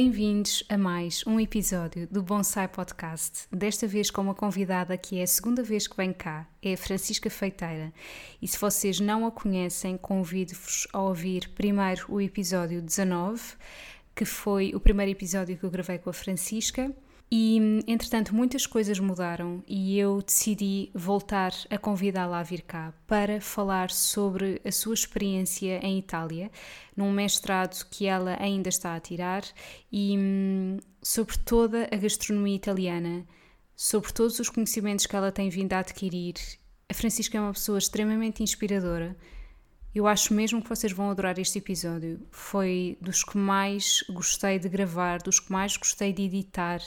Bem-vindos a mais um episódio do Bonsai Podcast, desta vez com uma convidada que é a segunda vez que vem cá, é a Francisca Feiteira. E se vocês não a conhecem, convido-vos a ouvir primeiro o episódio 19, que foi o primeiro episódio que eu gravei com a Francisca. E, entretanto, muitas coisas mudaram e eu decidi voltar a convidá-la a vir cá para falar sobre a sua experiência em Itália, num mestrado que ela ainda está a tirar, e hum, sobre toda a gastronomia italiana, sobre todos os conhecimentos que ela tem vindo a adquirir. A Francisca é uma pessoa extremamente inspiradora. Eu acho mesmo que vocês vão adorar este episódio. Foi dos que mais gostei de gravar, dos que mais gostei de editar,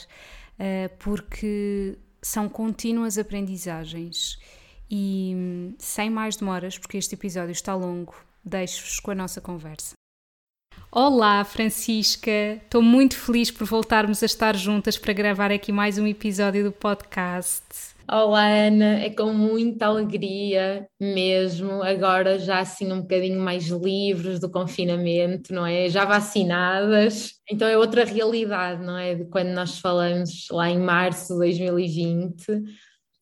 eh, porque são contínuas aprendizagens. E sem mais demoras, porque este episódio está longo, deixo-vos com a nossa conversa. Olá, Francisca! Estou muito feliz por voltarmos a estar juntas para gravar aqui mais um episódio do podcast. Olá, Ana, é com muita alegria mesmo, agora já assim um bocadinho mais livres do confinamento, não é? Já vacinadas, então é outra realidade, não é? De quando nós falamos lá em março de 2020.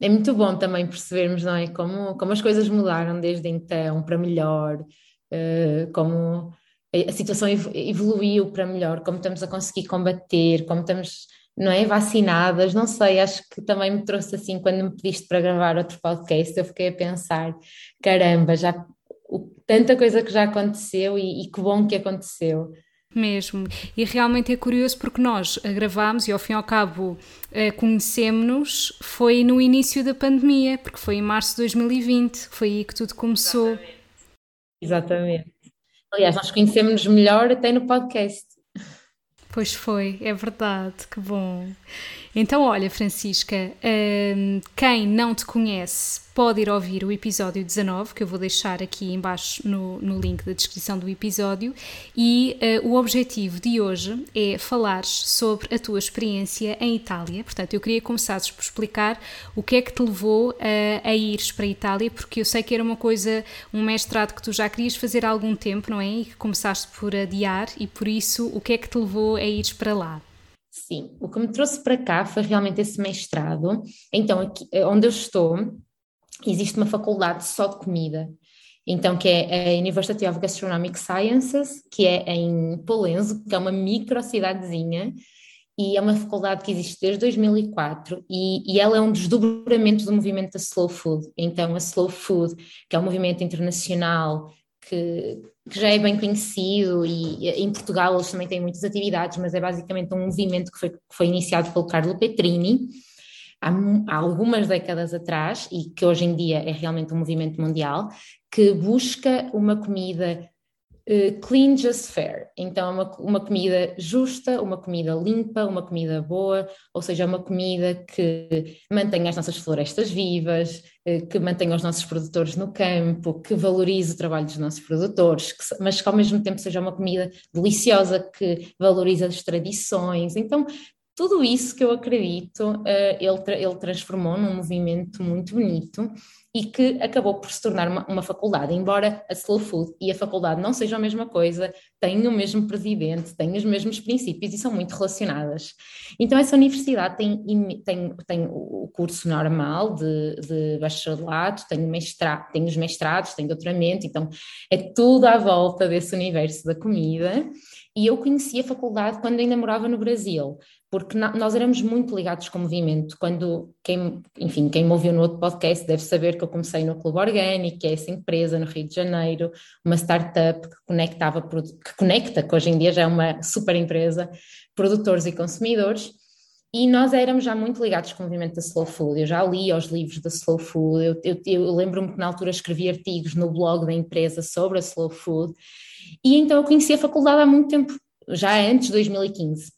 É muito bom também percebermos, não é? Como, como as coisas mudaram desde então para melhor, uh, como a situação evoluiu para melhor, como estamos a conseguir combater, como estamos não é? Vacinadas, não sei, acho que também me trouxe assim, quando me pediste para gravar outro podcast, eu fiquei a pensar, caramba, já o, tanta coisa que já aconteceu e, e que bom que aconteceu. Mesmo, e realmente é curioso porque nós gravámos e ao fim e ao cabo eh, conhecemos-nos foi no início da pandemia, porque foi em março de 2020, foi aí que tudo começou. Exatamente. Exatamente. Aliás, nós conhecemos-nos melhor até no podcast. Pois foi, é verdade, que bom. Então, olha, Francisca, hum, quem não te conhece pode ir ouvir o episódio 19, que eu vou deixar aqui embaixo no, no link da descrição do episódio, e uh, o objetivo de hoje é falares sobre a tua experiência em Itália. Portanto, eu queria começares por explicar o que é que te levou uh, a ires para a Itália, porque eu sei que era uma coisa, um mestrado que tu já querias fazer há algum tempo, não é? E que começaste por adiar, e por isso, o que é que te levou a ires para lá? Sim, o que me trouxe para cá foi realmente esse mestrado. Então, aqui, onde eu estou, existe uma faculdade só de comida, então que é a University of Gastronomic Sciences, que é em Polenzo, que é uma micro cidadezinha, e é uma faculdade que existe desde 2004 e, e ela é um desdobramentos do movimento da Slow Food. Então a Slow Food, que é um movimento internacional que, que, já é bem conhecido e em Portugal eles também têm muitas atividades, mas é basicamente um movimento que foi, que foi iniciado pelo Carlo Petrini há, há algumas décadas atrás e que hoje em dia é realmente um movimento mundial que busca uma comida uh, clean just fair, então é uma, uma comida justa, uma comida limpa, uma comida boa, ou seja, uma comida que mantenha as nossas florestas vivas, uh, que mantenha os nossos produtores no campo, que valorize o trabalho dos nossos produtores, que, mas que ao mesmo tempo seja uma comida deliciosa, que valorize as tradições. Então, tudo isso que eu acredito, eh, ele, ele transformou num movimento muito bonito e que acabou por se tornar uma, uma, faculdade, embora a Slow Food e a faculdade não sejam a mesma coisa, têm o mesmo presidente, têm os mesmos princípios e são muito relacionadas. Então essa universidade tem, tem, tem o curso normal de, de bacharelado, tem, mestrado, tem os mestrados, tem doutoramento, então é tudo à volta desse universo da comida. E eu conheci a faculdade quando ainda morava no Brasil, porque nós éramos muito ligados com o movimento. Quando, quem, enfim, quem me ouviu no outro podcast deve saber que eu comecei no Clube Orgânico, que é essa empresa no Rio de Janeiro, uma startup que conectava, que conecta, que hoje em dia já é uma super empresa, produtores e consumidores. E nós éramos já muito ligados com o movimento da Slow Food. Eu já li os livros da Slow Food. Eu, eu, eu lembro-me que na altura escrevi artigos no blog da empresa sobre a Slow Food. E então eu conheci a faculdade há muito tempo, já antes de 2015.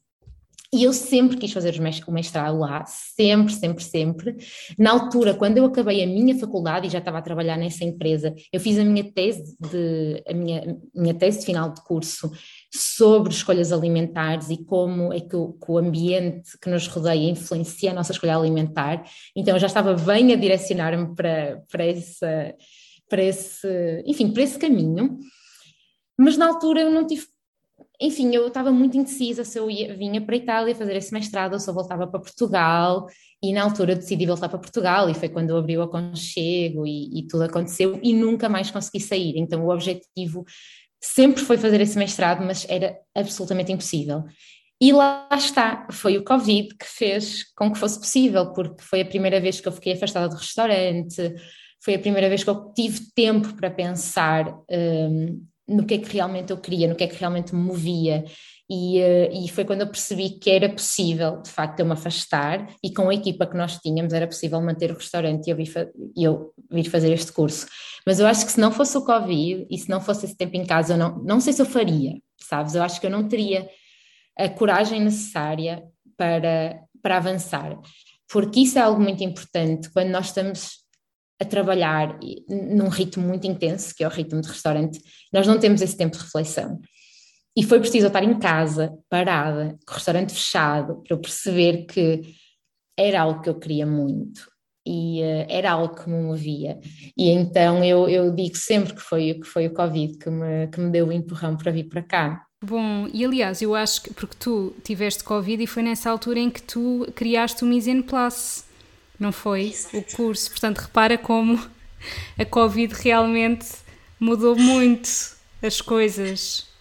E eu sempre quis fazer o mestrado lá, sempre, sempre, sempre. Na altura, quando eu acabei a minha faculdade e já estava a trabalhar nessa empresa, eu fiz a minha tese de, a minha, minha tese de final de curso sobre escolhas alimentares e como é que o, que o ambiente que nos rodeia influencia a nossa escolha alimentar. Então eu já estava bem a direcionar-me para, para, esse, para esse, enfim, para esse caminho. Mas na altura eu não tive enfim, eu estava muito indecisa se eu ia, vinha para a Itália fazer esse mestrado ou se eu voltava para Portugal, e na altura decidi voltar para Portugal, e foi quando abriu o aconchego e, e tudo aconteceu, e nunca mais consegui sair. Então, o objetivo sempre foi fazer esse mestrado, mas era absolutamente impossível. E lá está, foi o Covid que fez com que fosse possível, porque foi a primeira vez que eu fiquei afastada do restaurante, foi a primeira vez que eu tive tempo para pensar um, no que é que realmente eu queria, no que é que realmente me movia. E, uh, e, foi quando eu percebi que era possível, de facto, eu me afastar e com a equipa que nós tínhamos era possível manter o restaurante e eu, vi eu vir fazer este curso. Mas eu acho que se não fosse o Covid e se não fosse esse tempo em casa, eu não, não sei se eu faria, sabes? Eu acho que eu não teria a coragem necessária para, para avançar, porque isso é algo muito importante quando nós estamos a trabalhar num ritmo muito intenso, que é o ritmo de restaurante, nós não temos esse tempo de reflexão. E foi preciso estar em casa, parada, com o restaurante fechado, para eu perceber que era algo que eu queria muito e uh, era algo que me movia. E então eu, eu digo sempre que foi, que foi o Covid que me, que me deu o empurrão para vir para cá. Bom, e aliás, eu acho que, porque tu tiveste Covid e foi nessa altura em que tu criaste o Mise en Place não foi Exato. o curso. Portanto, repara como a Covid realmente mudou muito as coisas.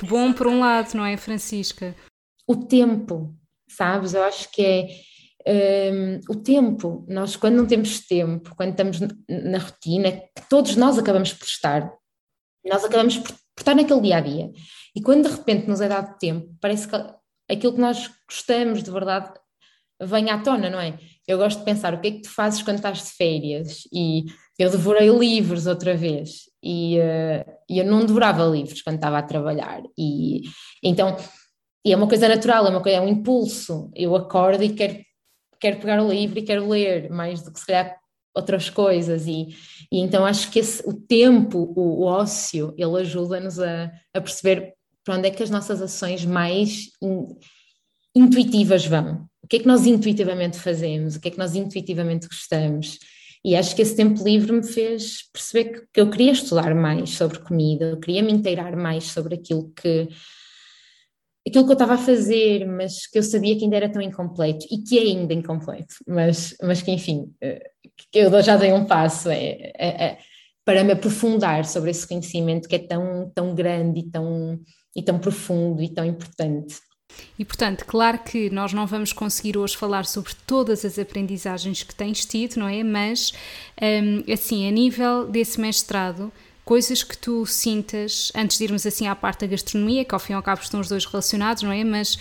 Que bom por um lado, não é, Francisca? O tempo, sabes? Eu acho que é um, o tempo. Nós, quando não temos tempo, quando estamos na rotina, todos nós acabamos por estar, nós acabamos por, por estar naquele dia a dia. E quando de repente nos é dado tempo, parece que aquilo que nós gostamos de verdade vem à tona, não é? Eu gosto de pensar o que é que tu fazes quando estás de férias e eu devorei livros outra vez e uh, eu não devorava livros quando estava a trabalhar e então e é uma coisa natural, é uma coisa, é um impulso. Eu acordo e quero, quero pegar o livro e quero ler mais do que se calhar outras coisas e, e então acho que esse, o tempo, o, o ócio, ele ajuda-nos a, a perceber para onde é que as nossas ações mais in, intuitivas vão que é que nós intuitivamente fazemos, o que é que nós intuitivamente gostamos. E acho que esse tempo livre me fez perceber que, eu queria estudar mais sobre comida, eu queria me inteirar mais sobre aquilo que aquilo que eu estava a fazer, mas que eu sabia que ainda era tão incompleto e que é ainda incompleto, mas, mas que enfim, eh, que eu já dei um passo é, é, é, para me aprofundar sobre esse conhecimento que é tão, tão grande e tão, e tão profundo e tão importante. E portanto, claro que nós não vamos conseguir hoje falar sobre todas as aprendizagens que tens tido, não é? Mas, um, assim, a nível desse mestrado, coisas que tu sintas, antes de irmos assim à parte da gastronomia, que ao fim e ao cabo estão os dois relacionados, não é? Mas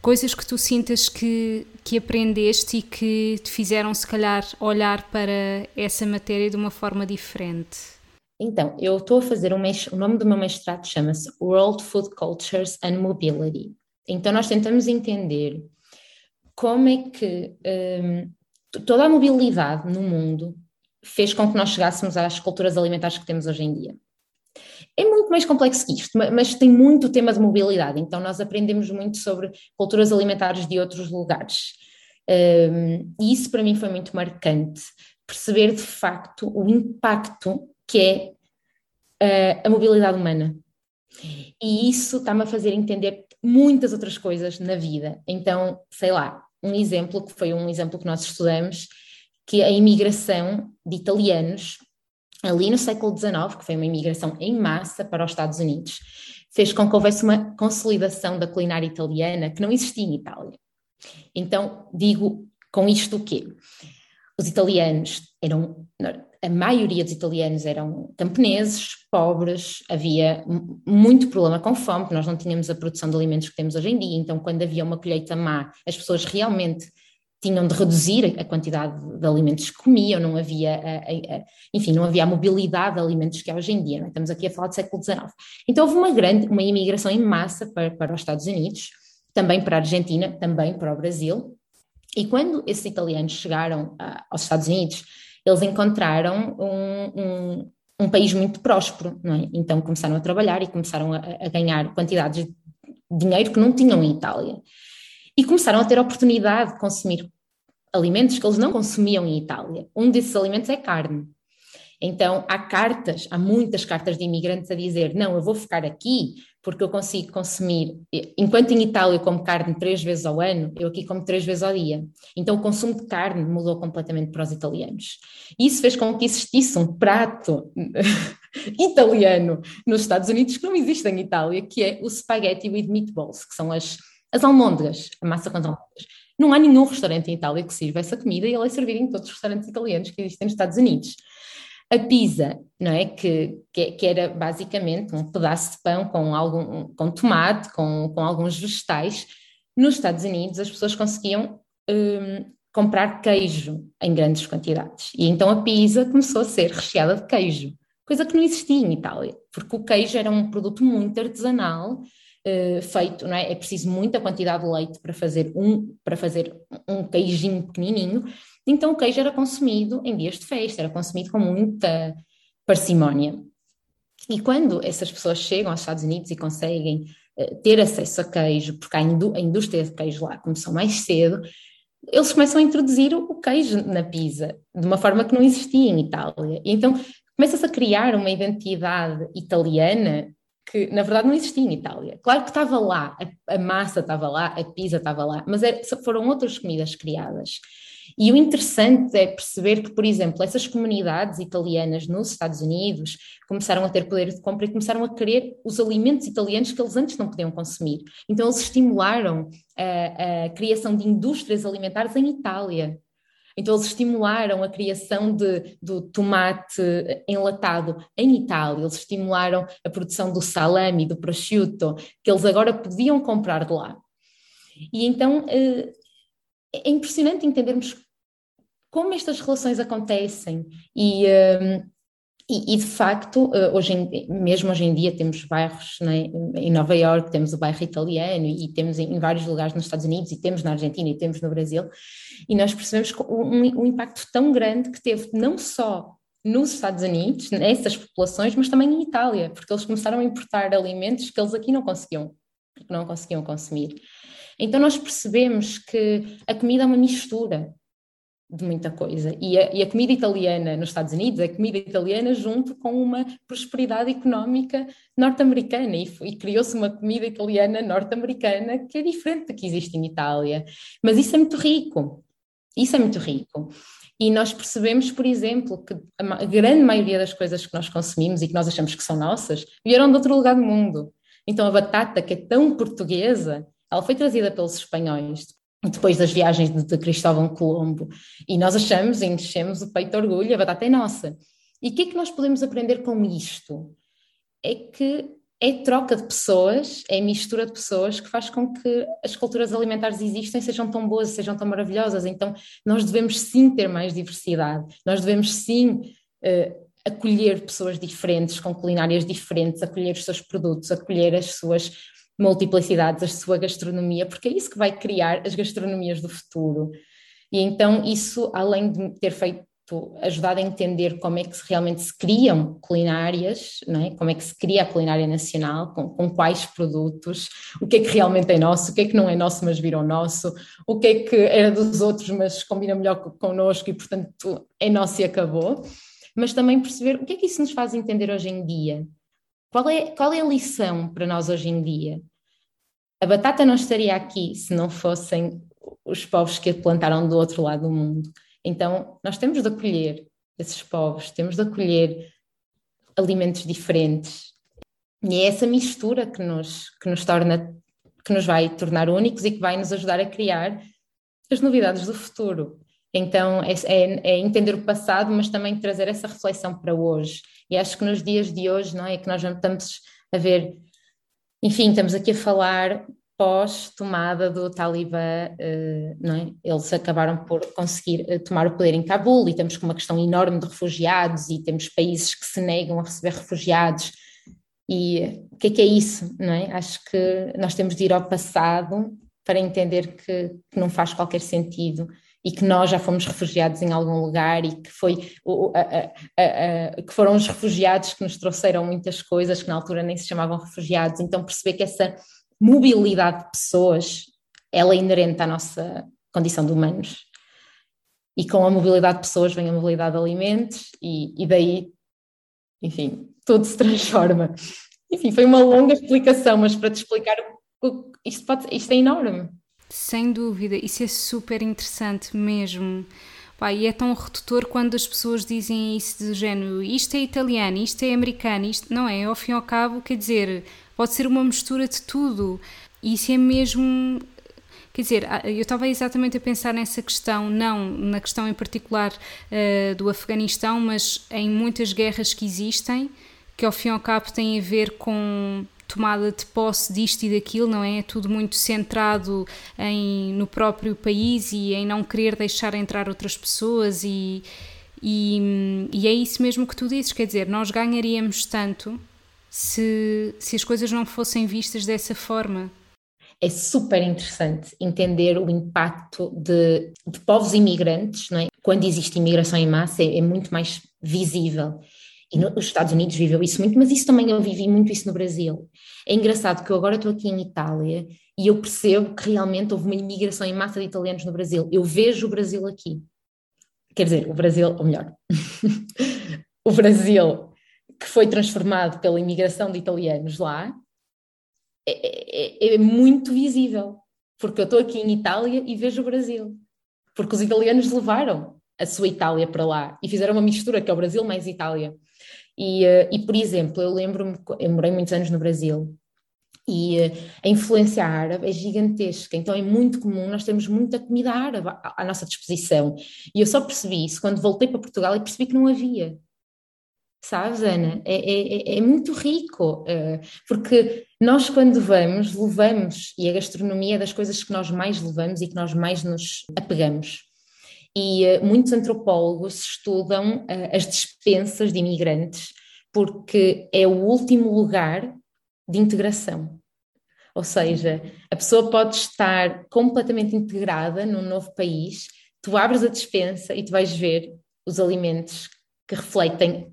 coisas que tu sintas que, que aprendeste e que te fizeram, se calhar, olhar para essa matéria de uma forma diferente. Então, eu estou a fazer um o nome do meu mestrado chama-se World Food Cultures and Mobility. Então, nós tentamos entender como é que um, toda a mobilidade no mundo fez com que nós chegássemos às culturas alimentares que temos hoje em dia. É muito mais complexo que isto, mas tem muito tema de mobilidade, então nós aprendemos muito sobre culturas alimentares de outros lugares. Um, e isso para mim foi muito marcante, perceber de facto o impacto que é uh, a mobilidade humana. E isso está-me a fazer entender muitas outras coisas na vida. Então, sei lá, um exemplo que foi um exemplo que nós estudamos, que a imigração de italianos ali no século XIX, que foi uma imigração em massa para os Estados Unidos, fez com que houvesse uma consolidação da culinária italiana que não existia em Itália. Então, digo com isto o quê? Os italianos eram a maioria dos italianos eram camponeses, pobres, havia muito problema com fome, nós não tínhamos a produção de alimentos que temos hoje em dia, então quando havia uma colheita má, as pessoas realmente tinham de reduzir a quantidade de alimentos que comiam, não havia, a, a, enfim, não havia a mobilidade de alimentos que há hoje em dia, é? estamos aqui a falar do século XIX. Então houve uma grande, uma imigração em massa para, para os Estados Unidos, também para a Argentina, também para o Brasil, e quando esses italianos chegaram a, aos Estados Unidos, eles encontraram um, um, um, país muito próspero, não é? Então começaram a trabalhar e começaram a, a ganhar quantidades de dinheiro que não tinham em Itália e começaram a ter oportunidade de consumir alimentos que eles não consumiam em Itália. Um desses alimentos é carne. Então, há cartas, há muitas cartas de imigrantes a dizer: não, eu vou ficar aqui porque eu consigo consumir, enquanto em Itália eu como carne três vezes ao ano, eu aqui como três vezes ao dia. Então, o consumo de carne mudou completamente para os italianos. Isso fez com que existisse um prato italiano nos Estados Unidos que não existe em Itália, que é o spaghetti with meatballs, que são as as almôndegas, a massa com as almôndegas. Não há nenhum restaurante em Itália que sirva essa comida e ela é servida em todos os restaurantes italianos que existem nos Estados Unidos. A pizza, não é? Que, que, que era basicamente um pedaço de pão com, algum, com tomate, com, com alguns vegetais. Nos Estados Unidos as pessoas conseguiam hum, comprar queijo em grandes quantidades. E então a pizza começou a ser recheada de queijo, coisa que não existia em Itália, porque o queijo era um produto muito artesanal uh, feito, não é? É preciso muita quantidade de leite para fazer um, para fazer um queijinho pequenininho. Então o queijo era consumido em dias de festa, era consumido com muita parcimónia. E quando essas pessoas chegam aos Estados Unidos e conseguem uh, ter acesso a queijo, porque a, indú a, indústria de queijo lá começou mais cedo, eles começam a introduzir o, o queijo na pizza, de uma forma que não existia em Itália. E então começa-se a criar uma identidade italiana que na verdade não existia em Itália. Claro que estava lá, a, a massa estava lá, a pizza estava lá, mas era, foram outras comidas criadas. E o interessante é perceber que, por exemplo, essas comunidades italianas nos Estados Unidos começaram a ter poder de compra e começaram a querer os alimentos italianos que eles antes não podiam consumir. Então, eles estimularam a, a criação de indústrias alimentares em Itália. Então, eles estimularam a criação de, do tomate enlatado em Itália, eles estimularam a produção do salame, do prosciutto, que eles agora podiam comprar de lá. E então eh, é impressionante entendermos como estas relações acontecem e, eh, e, e, de facto, eh, hoje em, mesmo hoje em dia temos bairros né, em Nova Iorque, temos o bairro italiano e temos em, em, vários lugares nos Estados Unidos e temos na Argentina e temos no Brasil, e nós percebemos um, um impacto tão grande que teve não só nos Estados Unidos, nessas populações, mas também em Itália, porque eles começaram a importar alimentos que eles aqui não conseguiam, não conseguiam consumir. Então nós percebemos que a comida é uma mistura, de muita coisa. E a, e a, comida italiana nos Estados Unidos é comida italiana junto com uma prosperidade económica norte-americana e, e criou-se uma comida italiana norte-americana que é diferente da que existe em Itália. Mas isso é muito rico. Isso é muito rico. E nós percebemos, por exemplo, que a grande maioria das coisas que nós consumimos e que nós achamos que são nossas vieram de outro lugar do mundo. Então a batata, que é tão portuguesa, ela foi trazida pelos espanhóis, depois das viagens de, de Cristóvão Colombo. E nós achamos, enchemos o peito de orgulho, a batata é nossa. E o que é que nós podemos aprender com isto? É que é troca de pessoas, é mistura de pessoas que faz com que as culturas alimentares existem, sejam tão boas, sejam tão maravilhosas. Então, nós devemos sim ter mais diversidade, nós devemos sim uh, acolher pessoas diferentes, com culinárias diferentes, acolher os seus produtos, acolher as suas multiplicidades, a sua gastronomia, porque é isso que vai criar as gastronomias do futuro. E então, isso, além de ter feito, ajudado a entender como é que realmente se criam culinárias, é? como é que se cria a culinária nacional, com, com, quais produtos, o que é que realmente é nosso, o que é que não é nosso, mas virou nosso, o que é que era dos outros, mas combina melhor connosco e, portanto, é nosso e acabou. Mas também perceber o que é que isso nos faz entender hoje em dia. Qual é, qual é a lição para nós hoje em dia? A batata não estaria aqui se não fossem os povos que a plantaram do outro lado do mundo. Então, nós temos de acolher esses povos, temos de acolher alimentos diferentes. E é essa mistura que nos, que nos torna, que nos vai tornar únicos e que vai nos ajudar a criar as novidades do futuro. Então é, é, é, entender o passado, mas também trazer essa reflexão para hoje. E acho que nos dias de hoje, não é, que nós estamos a ver, enfim, estamos aqui a falar pós-tomada do Talibã, uh, não é? Eles acabaram por conseguir uh, tomar o poder em Cabul e temos com uma questão enorme de refugiados e temos países que se negam a receber refugiados. E o que é que é isso, não é? Acho que nós temos de ir ao passado para entender que, que não faz qualquer sentido e que nós já fomos refugiados em algum lugar e que foi o, a, a, a, que foram os refugiados que nos trouxeram muitas coisas que na altura nem se chamavam refugiados. Então perceber que essa mobilidade de pessoas, ela é inerente à nossa condição de humanos. E com a mobilidade de pessoas vem a mobilidade de alimentos, e, e daí, enfim, tudo se transforma. Enfim, foi uma longa explicação, mas para te explicar, isto, pode, isto é enorme. Sem dúvida, isso é super interessante mesmo. Pá, e é tão redutor quando as pessoas dizem isso do género, isto é italiano, isto é americano, isto não é, ao fim e ao cabo, quer dizer, pode ser uma mistura de tudo. E isso é mesmo. Quer dizer, eu estava exatamente a pensar nessa questão, não na questão em particular uh, do Afeganistão, mas em muitas guerras que existem, que ao fim e ao cabo têm a ver com tomada de posse disto e daquilo, não é? É tudo muito centrado em, no próprio país e em não querer deixar entrar outras pessoas e, e, e é isso mesmo que tu dizes, quer dizer, nós ganharíamos tanto se, se as coisas não fossem vistas dessa forma. É super interessante entender o impacto de, de povos imigrantes, não é? quando existe imigração em massa, é, é muito mais visível. E nos Estados Unidos viveu isso muito, mas isso também eu vivi muito isso no Brasil. É engraçado que eu agora estou aqui em Itália e eu percebo que realmente houve uma imigração em massa de italianos no Brasil. Eu vejo o Brasil aqui. Quer dizer, o Brasil, ou melhor, o Brasil que foi transformado pela imigração de italianos lá, é, é, é muito visível, porque eu estou aqui em Itália e vejo o Brasil, porque os italianos levaram a sua Itália para lá e fizeram uma mistura que é o Brasil mais Itália. E, uh, e por exemplo, eu lembro-me, eu morei muitos anos no Brasil e uh, a influência árabe é gigantesca, então é muito comum nós termos muita comida árabe à, à nossa disposição. E eu só percebi isso quando voltei para Portugal e percebi que não havia. Sabes, Ana? É, é, é, é muito rico, uh, porque nós, quando vamos, levamos, e a gastronomia é das coisas que nós mais levamos e que nós mais nos apegamos. E uh, muitos antropólogos estudam uh, as dispensas de imigrantes, porque é o último lugar de integração. Ou seja, a pessoa pode estar completamente integrada num novo país, tu abres a dispensa e tu vais ver os alimentos que refletem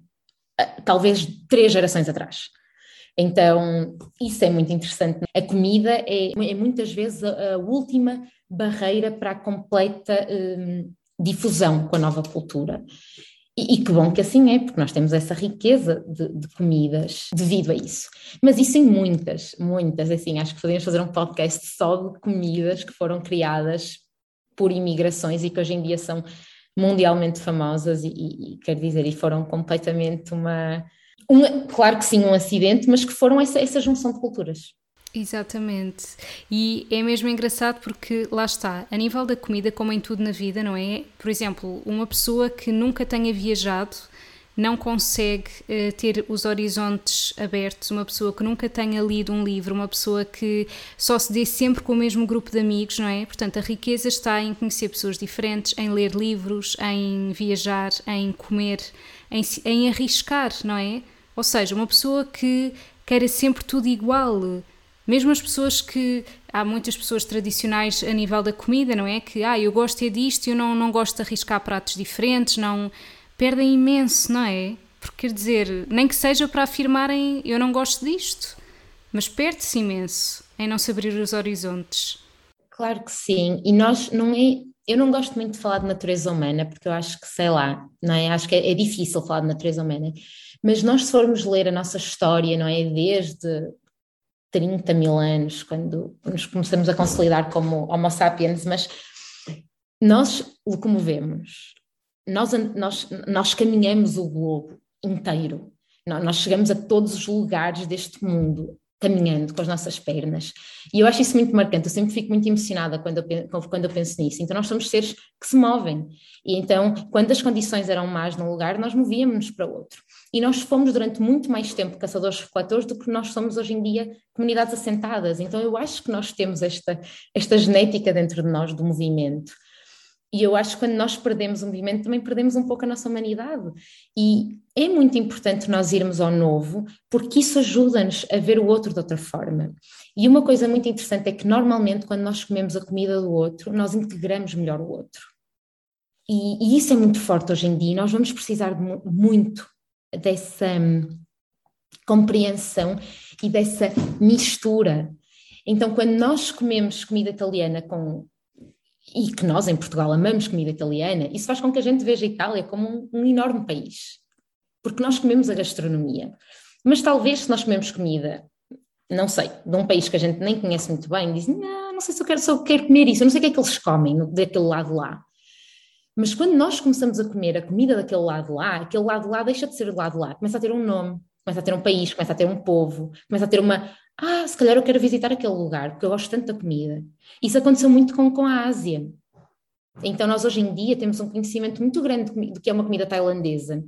talvez três gerações atrás. Então, isso é muito interessante. A comida é, é muitas vezes a, a, última barreira para a completa um, difusão com a nova cultura. E, e, que bom que assim é, porque nós temos essa riqueza de, de, comidas devido a isso. Mas isso em muitas, muitas, assim, acho que podemos fazer um podcast só de comidas que foram criadas por imigrações e que hoje em dia são mundialmente famosas e, e, e quer dizer, e foram completamente uma, uma, claro que sim, um acidente, mas que foram essa, essa junção de culturas. Exatamente. E é mesmo engraçado porque lá está, a nível da comida, como em tudo na vida, não é? Por exemplo, uma pessoa que nunca tenha viajado não consegue uh, ter os horizontes abertos, uma pessoa que nunca tenha lido um livro, uma pessoa que só se dê sempre com o mesmo grupo de amigos, não é? Portanto, a riqueza está em conhecer pessoas diferentes, em ler livros, em viajar, em comer, em, em arriscar, não é? Ou seja, uma pessoa que queira sempre tudo igual. Mesmo as pessoas que. Há muitas pessoas tradicionais a nível da comida, não é? Que, ah, eu gosto é disto, eu não, não gosto de arriscar pratos diferentes, não perdem imenso, não é? Porque quer dizer, nem que seja para afirmarem eu não gosto disto, mas perde-se imenso em não se abrir os horizontes. Claro que sim, e nós não é. Eu não gosto muito de falar de natureza humana, porque eu acho que, sei lá, não é? Acho que é, é difícil falar de natureza humana, mas nós, se formos ler a nossa história, não é? Desde 30 mil anos, quando nos começamos a consolidar como Homo sapiens, mas nós locomovemos. Nós, nós, nós caminhamos o globo inteiro, nós chegamos a todos os lugares deste mundo caminhando com as nossas pernas. E eu acho isso muito marcante, eu sempre fico muito emocionada quando eu, quando eu penso nisso. Então, nós somos seres que se movem. E então, quando as condições eram más num lugar, nós movíamos-nos para outro. E nós fomos durante muito mais tempo caçadores-refletores do que nós somos hoje em dia comunidades assentadas. Então, eu acho que nós temos esta, esta genética dentro de nós do movimento. E eu acho que quando nós perdemos o movimento, também perdemos um pouco a nossa humanidade. E é muito importante nós irmos ao novo, porque isso ajuda-nos a ver o outro de outra forma. E uma coisa muito interessante é que, normalmente, quando nós comemos a comida do outro, nós integramos melhor o outro. E, e isso é muito forte hoje em dia. Nós vamos precisar de muito dessa hum, compreensão e dessa mistura. Então, quando nós comemos comida italiana com e que nós em Portugal amamos comida italiana, isso faz com que a gente veja a Itália como um, um enorme país, porque nós comemos a gastronomia. Mas talvez se nós comemos comida, não sei, de um país que a gente nem conhece muito bem, dizem, não, não sei se eu quero, se eu quero comer isso, eu não sei o que é que eles comem daquele lado lá. Mas quando nós começamos a comer a comida daquele lado lá, aquele lado lá deixa de ser o lado lá, começa a ter um nome, começa a ter um país, começa a ter um povo, começa a ter uma, ah, se calhar eu quero visitar aquele lugar, porque eu gosto tanto da comida. Isso aconteceu muito com, com a Ásia. Então, nós hoje em dia temos um conhecimento muito grande do que é uma comida tailandesa.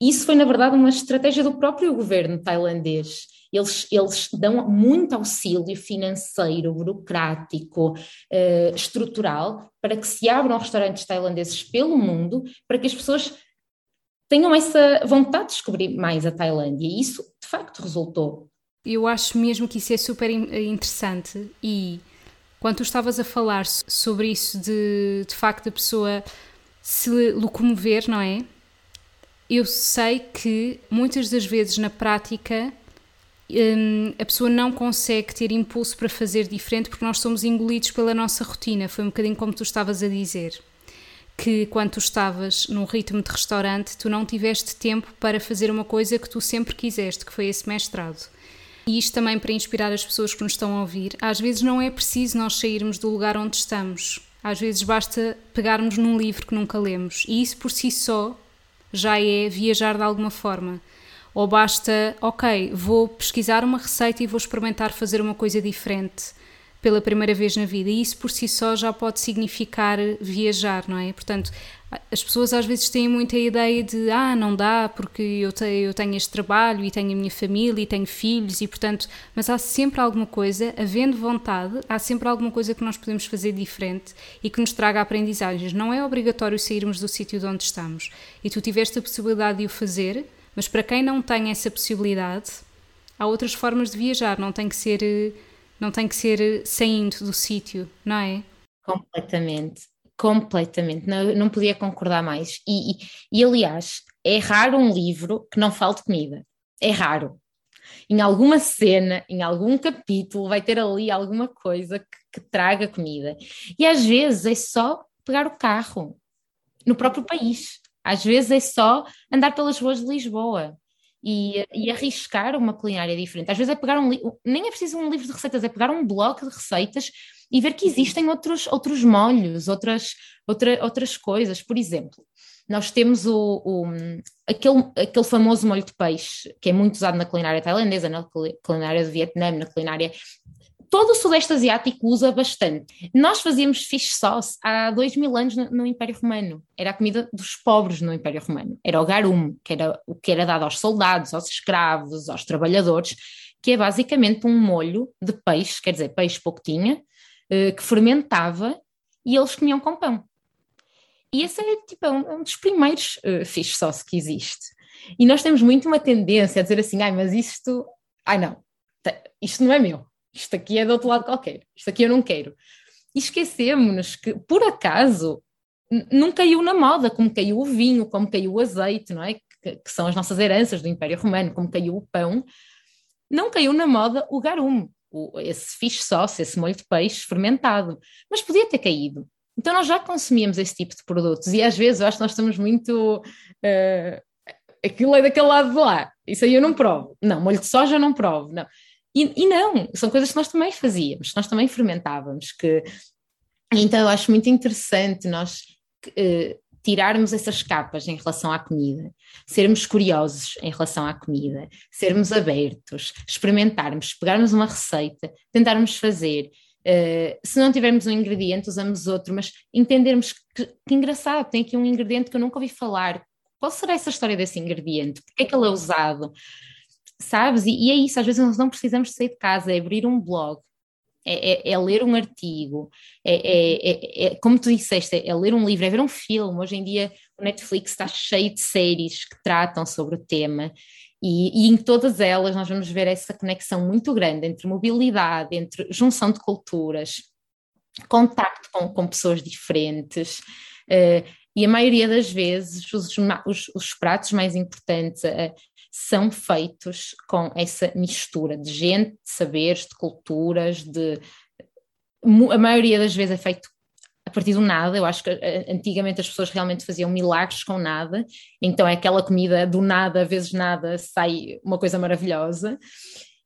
E isso foi, na verdade, uma estratégia do próprio governo tailandês. Eles, eles dão muito auxílio financeiro, burocrático, eh, estrutural, para que se abram restaurantes tailandeses pelo mundo, para que as pessoas tenham essa vontade de descobrir mais a Tailândia. E isso, de facto, resultou. Eu acho mesmo que isso é super interessante e quando tu estavas a falar sobre isso de, de facto, a pessoa se locomover, não é? Eu sei que muitas das vezes na prática hum, a pessoa não consegue ter impulso para fazer diferente porque nós somos engolidos pela nossa rotina. Foi um bocadinho como tu estavas a dizer. Que quando tu estavas num ritmo de restaurante, tu não tiveste tempo para fazer uma coisa que tu sempre quiseste, que foi esse mestrado. E isto também para inspirar as pessoas que nos estão a ouvir. Às vezes não é preciso nós sairmos do lugar onde estamos. Às vezes basta pegarmos num livro que nunca lemos. E isso por si só já é viajar de alguma forma. Ou basta, ok, vou pesquisar uma receita e vou experimentar fazer uma coisa diferente pela primeira vez na vida. E isso por si só já pode significar viajar, não é? Portanto, as pessoas às vezes têm muita ideia de ah, não dá porque eu tenho, eu tenho este trabalho e tenho a minha família e tenho filhos e portanto, mas há sempre alguma coisa, havendo vontade, há sempre alguma coisa que nós podemos fazer diferente e que nos traga aprendizagens. Não é obrigatório sairmos do sítio de onde estamos. E tu tiveste a possibilidade de o fazer, mas para quem não tem essa possibilidade, há outras formas de viajar, não tem que ser não tem que ser saindo do sítio, não é? Completamente completamente, não, não podia concordar mais. E, e, e, aliás, é raro um livro que não falte comida. É raro. Em alguma cena, em algum capítulo, vai ter ali alguma coisa que, que traga comida. E às vezes é só pegar o carro no próprio país. Às vezes é só andar pelas ruas de Lisboa. E, e, arriscar uma culinária diferente. Às vezes é pegar um nem é preciso um livro de receitas, é pegar um bloco de receitas e ver que existem outros, outros molhos, outras, outra, outras coisas. Por exemplo, nós temos o, o, aquele, aquele famoso molho de peixe, que é muito usado na culinária tailandesa, na culinária do Vietnã, na culinária. Todo o Sudeste Asiático usa bastante. Nós fazíamos fish sauce há dois mil anos no, Império Romano. Era a comida dos pobres no Império Romano. Era o garum, que era o que era dado aos soldados, aos escravos, aos trabalhadores, que é basicamente um molho de peixe, quer dizer, peixe pouco tinha, eh, que fermentava e eles comiam com pão. E esse é, tipo, é um, é um dos primeiros uh, fish sauce que existe. E nós temos muito uma tendência a dizer assim, ai, mas isto, ai não, isto não é meu, isto aqui é do outro lado qualquer, isto aqui eu não quero. E esquecemos que, por acaso, não caiu na moda, como caiu o vinho, como caiu o azeite, não é? Que, que, são as nossas heranças do Império Romano, como caiu o pão, não caiu na moda o garum, o, esse fish sauce, esse molho de peixe fermentado, mas podia ter caído. Então nós já consumíamos esse tipo de produtos e às vezes eu acho que nós estamos muito. Uh, aquilo é daquele lado de lá, isso aí eu não provo. Não, molho de soja eu não provo. Não. E, e não, são coisas que nós também fazíamos, nós também fermentávamos. Que... Então eu acho muito interessante nós uh, tirarmos essas capas em relação à comida, sermos curiosos em relação à comida, sermos abertos, experimentarmos, pegarmos uma receita, tentarmos fazer. Uh, se não tivermos um ingrediente, usamos outro, mas entendermos que, que engraçado, tem aqui um ingrediente que eu nunca ouvi falar. Qual será essa história desse ingrediente? Por que é que ele é usado? Sabes? E, e é isso, às vezes nós não precisamos sair de casa, é abrir um blog, é, é, é, ler um artigo, é, é, é, é como tu disseste, é, ler um livro, é ver um filme. Hoje em dia o Netflix está cheio de séries que tratam sobre o tema e, e, em todas elas nós vamos ver essa conexão muito grande entre mobilidade, entre junção de culturas, contacto com, com pessoas diferentes. Uh, e a maioria das vezes os, os, os pratos mais importantes, uh, são feitos com essa mistura de gente, de saberes, de culturas, de a maioria das vezes é feito a partir do nada. Eu acho que eh, antigamente as pessoas realmente faziam milagres com nada, então é aquela comida do nada, vezes nada, sai uma coisa maravilhosa.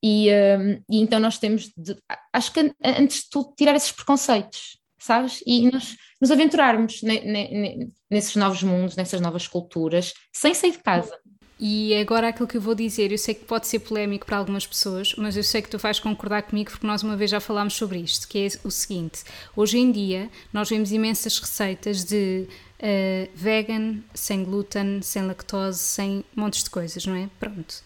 E, um, e então nós temos de, acho que antes de tudo, tirar esses preconceitos, sabes? E nos, aventurarmos ne, ne, nesses novos mundos, nessas novas culturas, sem sair de casa. E agora aquilo que eu vou dizer, eu sei que pode ser polémico para algumas pessoas, mas eu sei que tu vais concordar comigo porque nós uma vez já falámos sobre isto, que é o seguinte: hoje em dia nós vemos imensas receitas de uh, vegan, sem glúten, sem lactose, sem montes de coisas, não é? Pronto.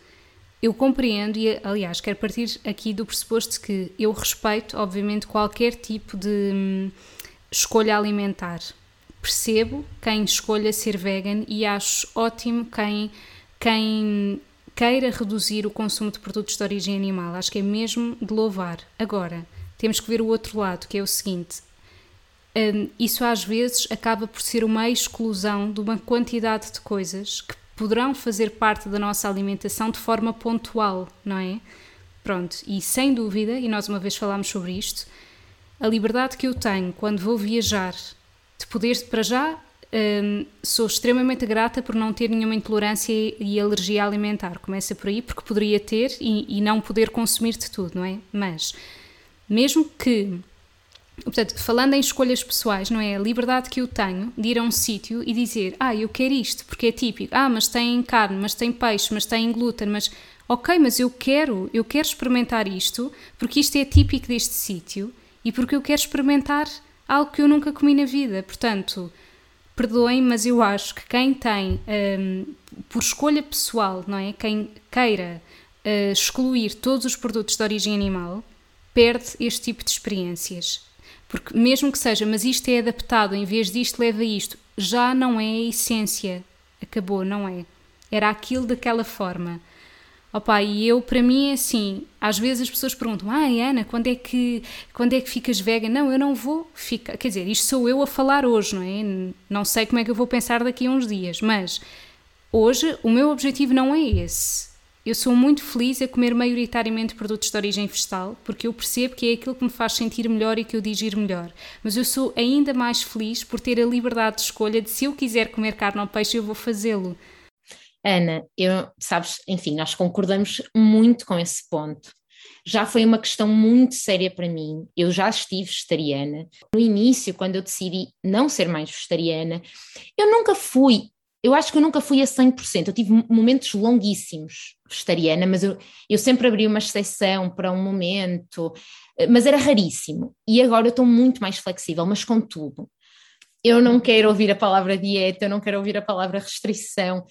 Eu compreendo e, aliás, quero partir aqui do pressuposto que eu respeito, obviamente, qualquer tipo de hum, escolha alimentar. Percebo quem escolha ser vegan e acho ótimo quem quem queira reduzir o consumo de produtos de origem animal. Acho que é mesmo de louvar. Agora, temos que ver o outro lado, que é o seguinte: um, isso às vezes acaba por ser uma exclusão de uma quantidade de coisas que poderão fazer parte da nossa alimentação de forma pontual, não é? Pronto, e sem dúvida, e nós uma vez falámos sobre isto, a liberdade que eu tenho quando vou viajar, de poder, para já, um, sou extremamente grata por não ter nenhuma intolerância e alergia alimentar. Começa por aí, porque poderia ter e, e não poder consumir de tudo, não é? Mas, mesmo que Portanto, falando em escolhas pessoais, não é? A liberdade que eu tenho de ir a um sítio e dizer, ah, eu quero isto porque é típico, ah, mas tem carne, mas tem peixe, mas tem glúten, mas ok, mas eu quero, eu quero experimentar isto porque isto é típico deste sítio e porque eu quero experimentar algo que eu nunca comi na vida. Portanto, perdoem, mas eu acho que quem tem, um, por escolha pessoal, não é? Quem queira uh, excluir todos os produtos de origem animal, perde este tipo de experiências. Porque mesmo que seja, mas isto é adaptado, em vez disto leva isto, já não é a essência. Acabou, não é? Era aquilo daquela forma. Opa, e eu, para mim, é assim, às vezes as pessoas perguntam, ah, Ana, quando é que, quando é que ficas vegan? Não, eu não vou ficar, quer dizer, isto sou eu a falar hoje, não é? Não sei como é que eu vou pensar daqui a uns dias, mas hoje o meu objetivo não é esse. Eu sou muito feliz a comer maioritariamente produtos de origem vegetal, porque eu percebo que é aquilo que me faz sentir melhor e que eu digiro melhor. Mas eu sou ainda mais feliz por ter a liberdade de escolha de se eu quiser comer carne ou peixe, eu vou fazê-lo Ana, eu, sabes, enfim, nós concordamos muito com esse ponto. Já foi uma questão muito séria para mim. Eu já estive vegetariana. No início, quando eu decidi não ser mais vegetariana, eu nunca fui, eu acho que eu nunca fui a 100%. Eu tive momentos longuíssimos vegetariana, mas eu, eu sempre abri uma exceção para um momento, mas era raríssimo. E agora eu estou muito mais flexível, mas contudo, eu não quero ouvir a palavra dieta, eu não quero ouvir a palavra restrição,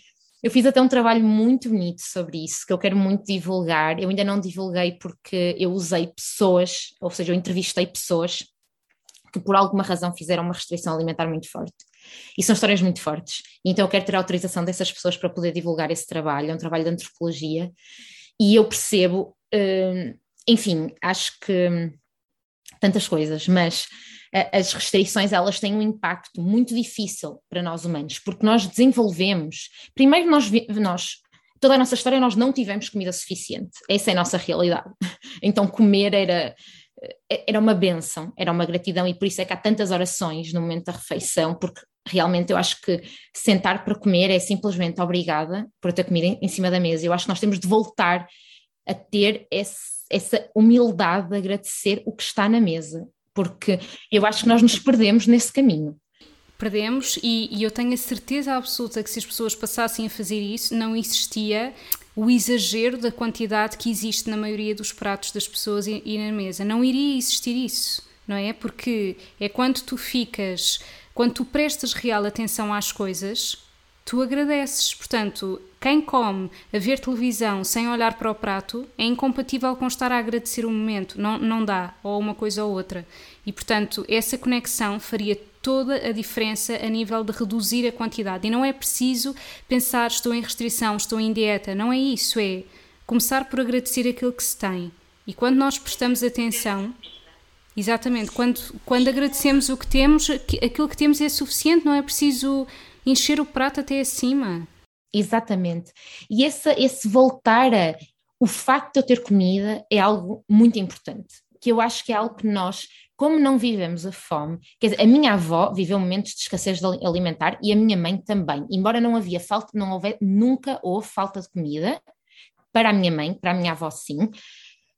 eu fiz até um trabalho muito bonito sobre isso, que eu quero muito divulgar. Eu ainda não divulguei porque eu usei pessoas, ou seja, eu entrevistei pessoas que por alguma razão fizeram uma restrição alimentar muito forte. E são histórias muito fortes. Então eu quero ter a autorização dessas pessoas para poder divulgar esse trabalho, é um trabalho de antropologia. E eu percebo, hum, enfim, acho que hum, tantas coisas, mas as restrições elas têm um impacto muito difícil para nós humanos, porque nós desenvolvemos, primeiro nós, nós toda a nossa história nós não tivemos comida suficiente, essa é a nossa realidade, então comer era, era uma benção, era uma gratidão e por isso é que há tantas orações no momento da refeição, porque realmente eu acho que sentar para comer é simplesmente obrigada por ter comida em cima da mesa, eu acho que nós temos de voltar a ter esse, essa humildade de agradecer o que está na mesa porque eu acho que nós nos perdemos nesse caminho. perdemos e, e, eu tenho a certeza absoluta que se as pessoas passassem a fazer isso, não existia o exagero da quantidade que existe na maioria dos pratos das pessoas e, e na mesa. Não iria existir isso, não é? Porque é quando tu ficas, quando tu prestas real atenção às coisas, tu agradeces. Portanto, quem come a ver televisão sem olhar para o prato é incompatível com estar a agradecer o momento. Não, não dá, ou uma coisa ou outra. E, portanto, essa conexão faria toda a diferença a nível de reduzir a quantidade. E não é preciso pensar estou em restrição, estou em dieta. Não é isso. É começar por agradecer aquilo que se tem. E quando nós prestamos atenção, exatamente, quando, quando agradecemos o que temos, aquilo que temos é suficiente, não é preciso encher o prato até acima. Exatamente. E esse, esse voltar a. O facto de eu ter comida é algo muito importante, que eu acho que é algo que nós, como não vivemos a fome, quer dizer, a minha avó viveu momentos de escassez alimentar e a minha mãe também, embora não havia falta, não houve, nunca houve falta de comida, para a minha mãe, para a minha avó sim,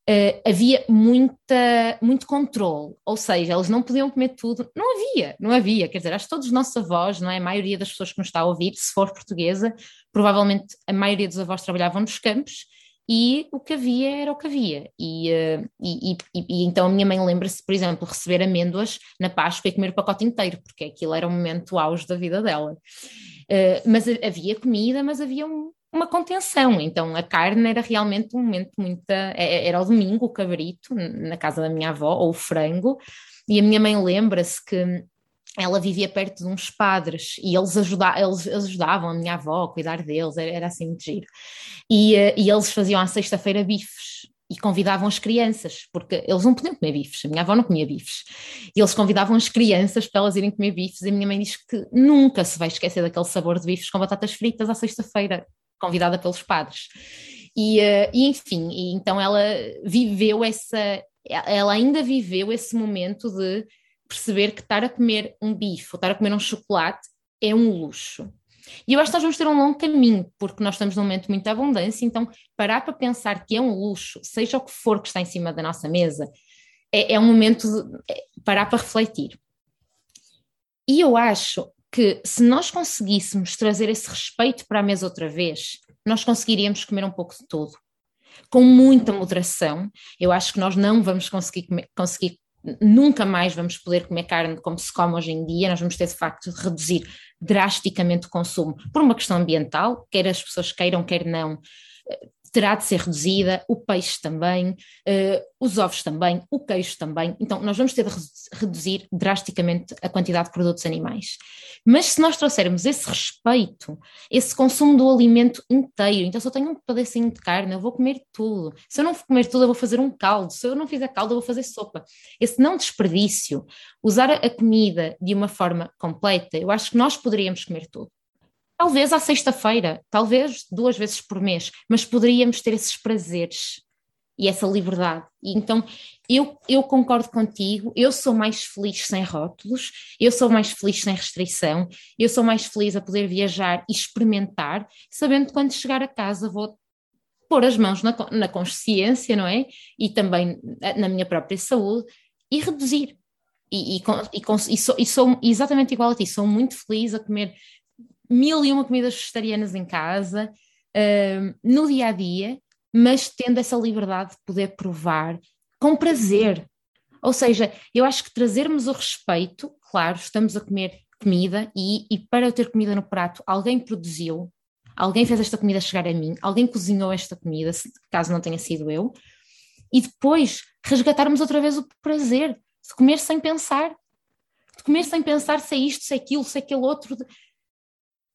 Uh, havia muita, muito controle, ou seja, eles não podiam comer tudo, não havia, não havia, quer dizer, acho que todos os nossos avós, não é? A maioria das pessoas que nos está a ouvir, se for portuguesa, provavelmente a maioria dos avós trabalhavam nos campos e o que havia era o que havia. E, uh, e, e, e, então a minha mãe lembra-se, por exemplo, receber amêndoas na Páscoa e comer o pacote inteiro, porque aquilo era o momento auge da vida dela. Uh, mas havia comida, mas havia um, uma contenção. Então a carne era realmente um momento muito. É, é, era o domingo, o cabrito, na casa da minha avó, ou o frango, e a minha mãe lembra-se que ela vivia perto de uns padres e eles, ajuda, eles ajudavam a minha avó a cuidar deles, era, era assim muito giro. E, eh, e eles faziam à sexta-feira bifes e convidavam as crianças, porque eles não podiam comer bifes, a minha avó não comia bifes, e eles convidavam as crianças para elas irem comer bifes, e a minha mãe diz que nunca se vai esquecer daquele sabor de bifes com batatas fritas à sexta-feira, convidada pelos padres. E, uh, e enfim, e então ela viveu essa, ela ainda viveu esse momento de perceber que estar a comer um bife ou estar a comer um chocolate é um luxo. E eu acho que nós vamos ter um longo caminho, porque nós estamos num momento de muita abundância, então parar para pensar que é um luxo, seja o que for que está em cima da nossa mesa, é, é um momento de é, parar para refletir. E eu acho que se nós conseguíssemos trazer esse respeito para a mesa outra vez, nós conseguiríamos comer um pouco de tudo. Com muita moderação, eu acho que nós não vamos conseguir, comer, conseguir nunca mais vamos poder comer carne como se come hoje em dia, nós vamos ter de facto de reduzir drasticamente o consumo por uma questão ambiental, quer as pessoas queiram, quer não, terá de ser reduzida, o peixe também, uh, os ovos também, o queijo também. Então, nós vamos ter de reduzir drasticamente a quantidade de produtos animais. Mas se nós trouxermos esse respeito, esse consumo do alimento inteiro, então se eu tenho um pedacinho de carne, eu vou comer tudo. Se eu não comer tudo, eu vou fazer um caldo. Se eu não fizer caldo, eu vou fazer sopa. Esse não desperdício, usar a comida de uma forma completa, eu acho que nós poderíamos comer tudo. Talvez à sexta-feira, talvez duas vezes por mês, mas poderíamos ter esses prazeres e essa liberdade. E então eu, eu concordo contigo, eu sou mais feliz sem rótulos, eu sou mais feliz sem restrição, eu sou mais feliz a poder viajar e experimentar, sabendo que quando chegar a casa vou pôr as mãos na, na consciência, não é? E também na minha própria saúde e reduzir. E, e, e, e, sou, e sou exatamente igual a ti, sou muito feliz a comer mil e uma comidas vegetarianas em casa, uh, no dia a dia, mas tendo essa liberdade de poder provar com prazer. Ou seja, eu acho que trazermos o respeito, claro, estamos a comer comida e, e para eu ter comida no prato, alguém produziu, alguém fez esta comida chegar a mim, alguém cozinhou esta comida, caso não tenha sido eu, e depois resgatarmos outra vez o prazer de comer sem pensar, de comer sem pensar se é isto, se é aquilo, se é aquele outro,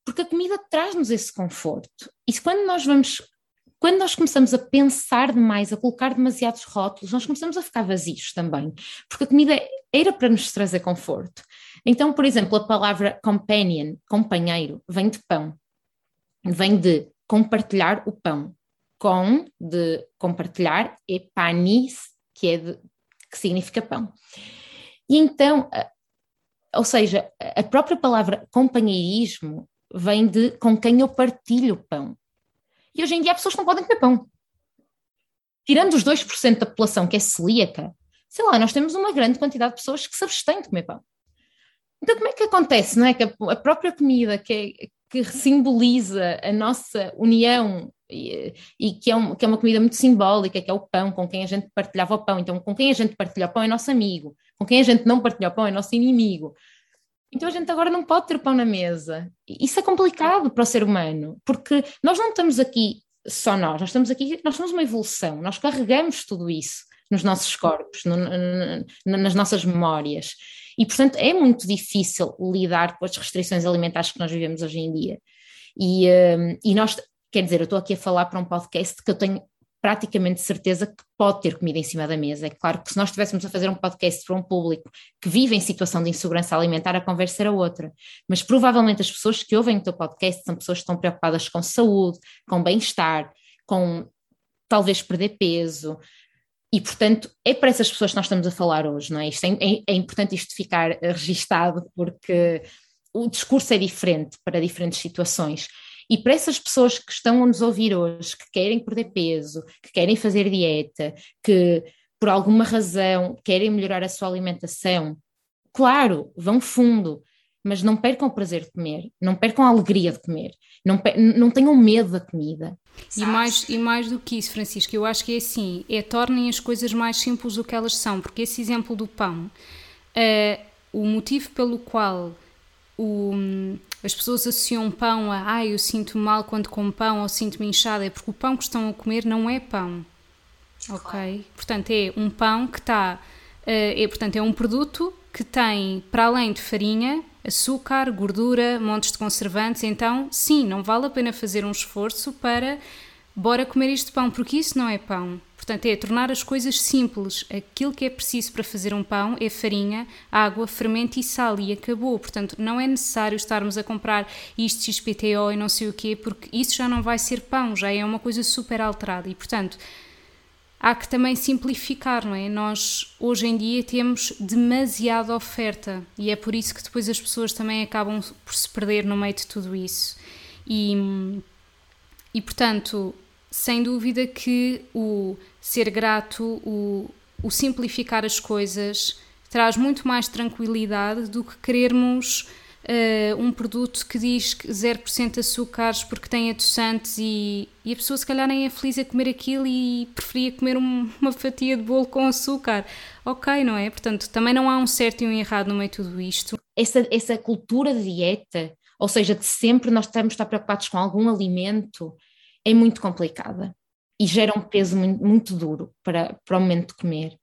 porque a comida traz-nos esse conforto. E quando nós vamos, quando nós começamos a pensar demais, a colocar demasiados rótulos, nós começamos a ficar vazios também, porque a comida era para nos trazer conforto. Então, por exemplo, a palavra companion, companheiro, vem de pão, vem de compartilhar o pão, com de compartilhar e panis, que é de, que significa pão. E então, ou seja, a própria palavra companheirismo vem de com quem eu partilho pão. E hoje em dia há pessoas que não podem comer pão. Tirando os 2% da população que é celíaca, sei lá, nós temos uma grande quantidade de pessoas que se abstêm de comer pão. Então, como é que acontece, não é? Que a, própria comida que, é, que simboliza a nossa união e, e que, é um, que, é uma comida muito simbólica, que é o pão, com quem a gente partilhava o pão. Então, com quem a gente partilha o pão é nosso amigo, com quem a gente não partilha o pão é nosso inimigo. Então a gente agora não pode ter pão na mesa. Isso é complicado para o ser humano, porque nós não estamos aqui só nós, nós estamos aqui, nós somos uma evolução, nós carregamos tudo isso nos nossos corpos, no, no, nas nossas memórias. E, portanto, é muito difícil lidar com as restrições alimentares que nós vivemos hoje em dia. E, um, e nós, quer dizer, eu estou aqui a falar para um podcast que eu tenho praticamente certeza que pode ter comida em cima da mesa. É claro que se nós estivéssemos a fazer um podcast para um público que vive em situação de insegurança alimentar, a conversa era outra. Mas provavelmente as pessoas que ouvem o teu podcast são pessoas que estão preocupadas com saúde, com bem-estar, com talvez perder peso. E, portanto, é para essas pessoas que nós estamos a falar hoje, não é? Isto é, é, é importante isto ficar registado, porque o discurso é diferente para diferentes situações. E para essas pessoas que estão a nos ouvir hoje, que querem perder peso, que querem fazer dieta, que por alguma razão querem melhorar a sua alimentação, claro, vão fundo, mas não percam o prazer de comer, não percam a alegria de comer, não, não tenham medo da comida. E mais, e mais do que isso, Francisco, eu acho que é assim, é tornem as coisas mais simples do que elas são, porque esse exemplo do pão, uh, o motivo pelo qual o, as pessoas associam pão a ah, eu sinto mal quando como pão ou sinto-me inchada, é porque o pão que estão a comer não é pão. Ok? Claro. Portanto, é um pão que está. Uh, é, portanto, é um produto que tem, para além de farinha, açúcar, gordura, montes de conservantes. Então, sim, não vale a pena fazer um esforço para bora comer este pão, porque isso não é pão. Portanto, é tornar as coisas simples. Aquilo que é preciso para fazer um pão é farinha, água, fermento e sal e acabou. Portanto, não é necessário estarmos a comprar isto XPTO e não sei o quê, porque isso já não vai ser pão, já é uma coisa super alterada. E, portanto, há que também simplificar, não é? Nós hoje em dia temos demasiada oferta e é por isso que depois as pessoas também acabam por se perder no meio de tudo isso. E, e portanto, sem dúvida que o ser grato, o, o simplificar as coisas, traz muito mais tranquilidade do que querermos uh, um produto que diz 0% açúcares porque tem adoçantes e, e, a pessoa se calhar nem é feliz a comer aquilo e preferia comer um, uma fatia de bolo com açúcar. Ok, não é? Portanto, também não há um certo e um errado no meio de tudo isto. Essa, essa cultura de dieta, ou seja, de sempre nós estamos a estar preocupados com algum alimento, é muito complicada e gera um peso muito, muito duro para, para o momento de comer.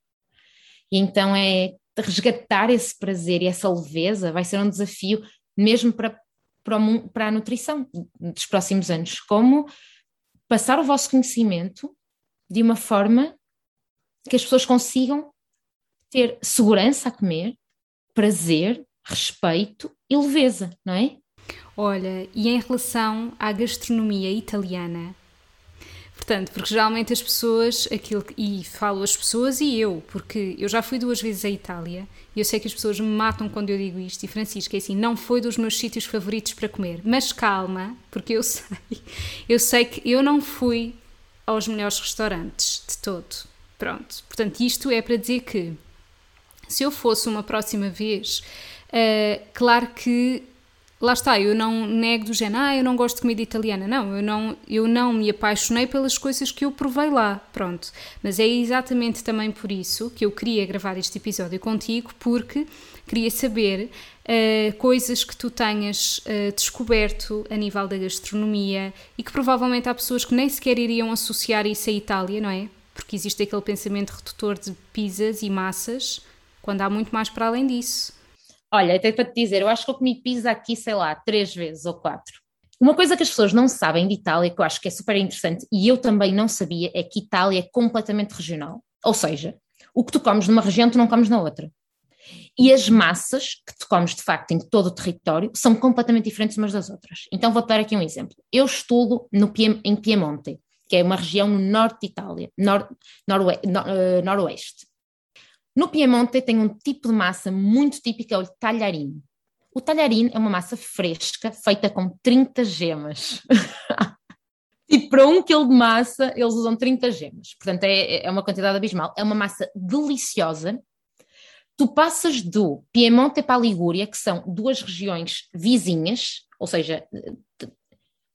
E então é resgatar esse prazer e essa leveza vai ser um desafio mesmo para, para, para a nutrição dos próximos anos. Como passar o vosso conhecimento de uma forma que as pessoas consigam ter segurança a comer, prazer, respeito e leveza, não é? Olha, e em relação à gastronomia italiana, portanto, porque geralmente as pessoas, aquilo e falo as pessoas e eu, porque eu já fui duas vezes à Itália e eu sei que as pessoas me matam quando eu digo isto, e Francisco, é assim, não foi dos meus sítios favoritos para comer, mas calma, porque eu sei, eu sei que eu não fui aos melhores restaurantes de todo. Pronto, portanto, isto é para dizer que se eu fosse uma próxima vez, uh, claro que lá está, eu não nego do género, ah, eu não gosto de comida italiana. Não, eu não, eu não me apaixonei pelas coisas que eu provei lá, pronto. Mas é exatamente também por isso que eu queria gravar este episódio contigo, porque queria saber uh, coisas que tu tenhas uh, descoberto a nível da gastronomia e que provavelmente há pessoas que nem sequer iriam associar isso à Itália, não é? Porque existe aquele pensamento redutor de pizzas e massas, quando há muito mais para além disso. Olha, até para te dizer, eu acho que eu comi pizza aqui, sei lá, três vezes ou quatro. Uma coisa que as pessoas não sabem de Itália, que eu acho que é super interessante, e eu também não sabia, é que Itália é completamente regional. Ou seja, o que tu comes numa região, tu não comes na outra. E as massas que tu comes de facto em todo o território são completamente diferentes umas das outras. Então vou dar aqui um exemplo. Eu estudo no, em Piemonte, que é uma região no norte de Itália, nor, uh, noroeste. No Piemonte tem um tipo de massa muito típico, é o talharino. O talharino é uma massa fresca, feita com 30 gemas. e para um quilo de massa, eles usam 30 gemas. Portanto, é, é uma quantidade abismal. É uma massa deliciosa, Tu passas do Piemonte para a Ligúria, que são duas regiões vizinhas, ou seja,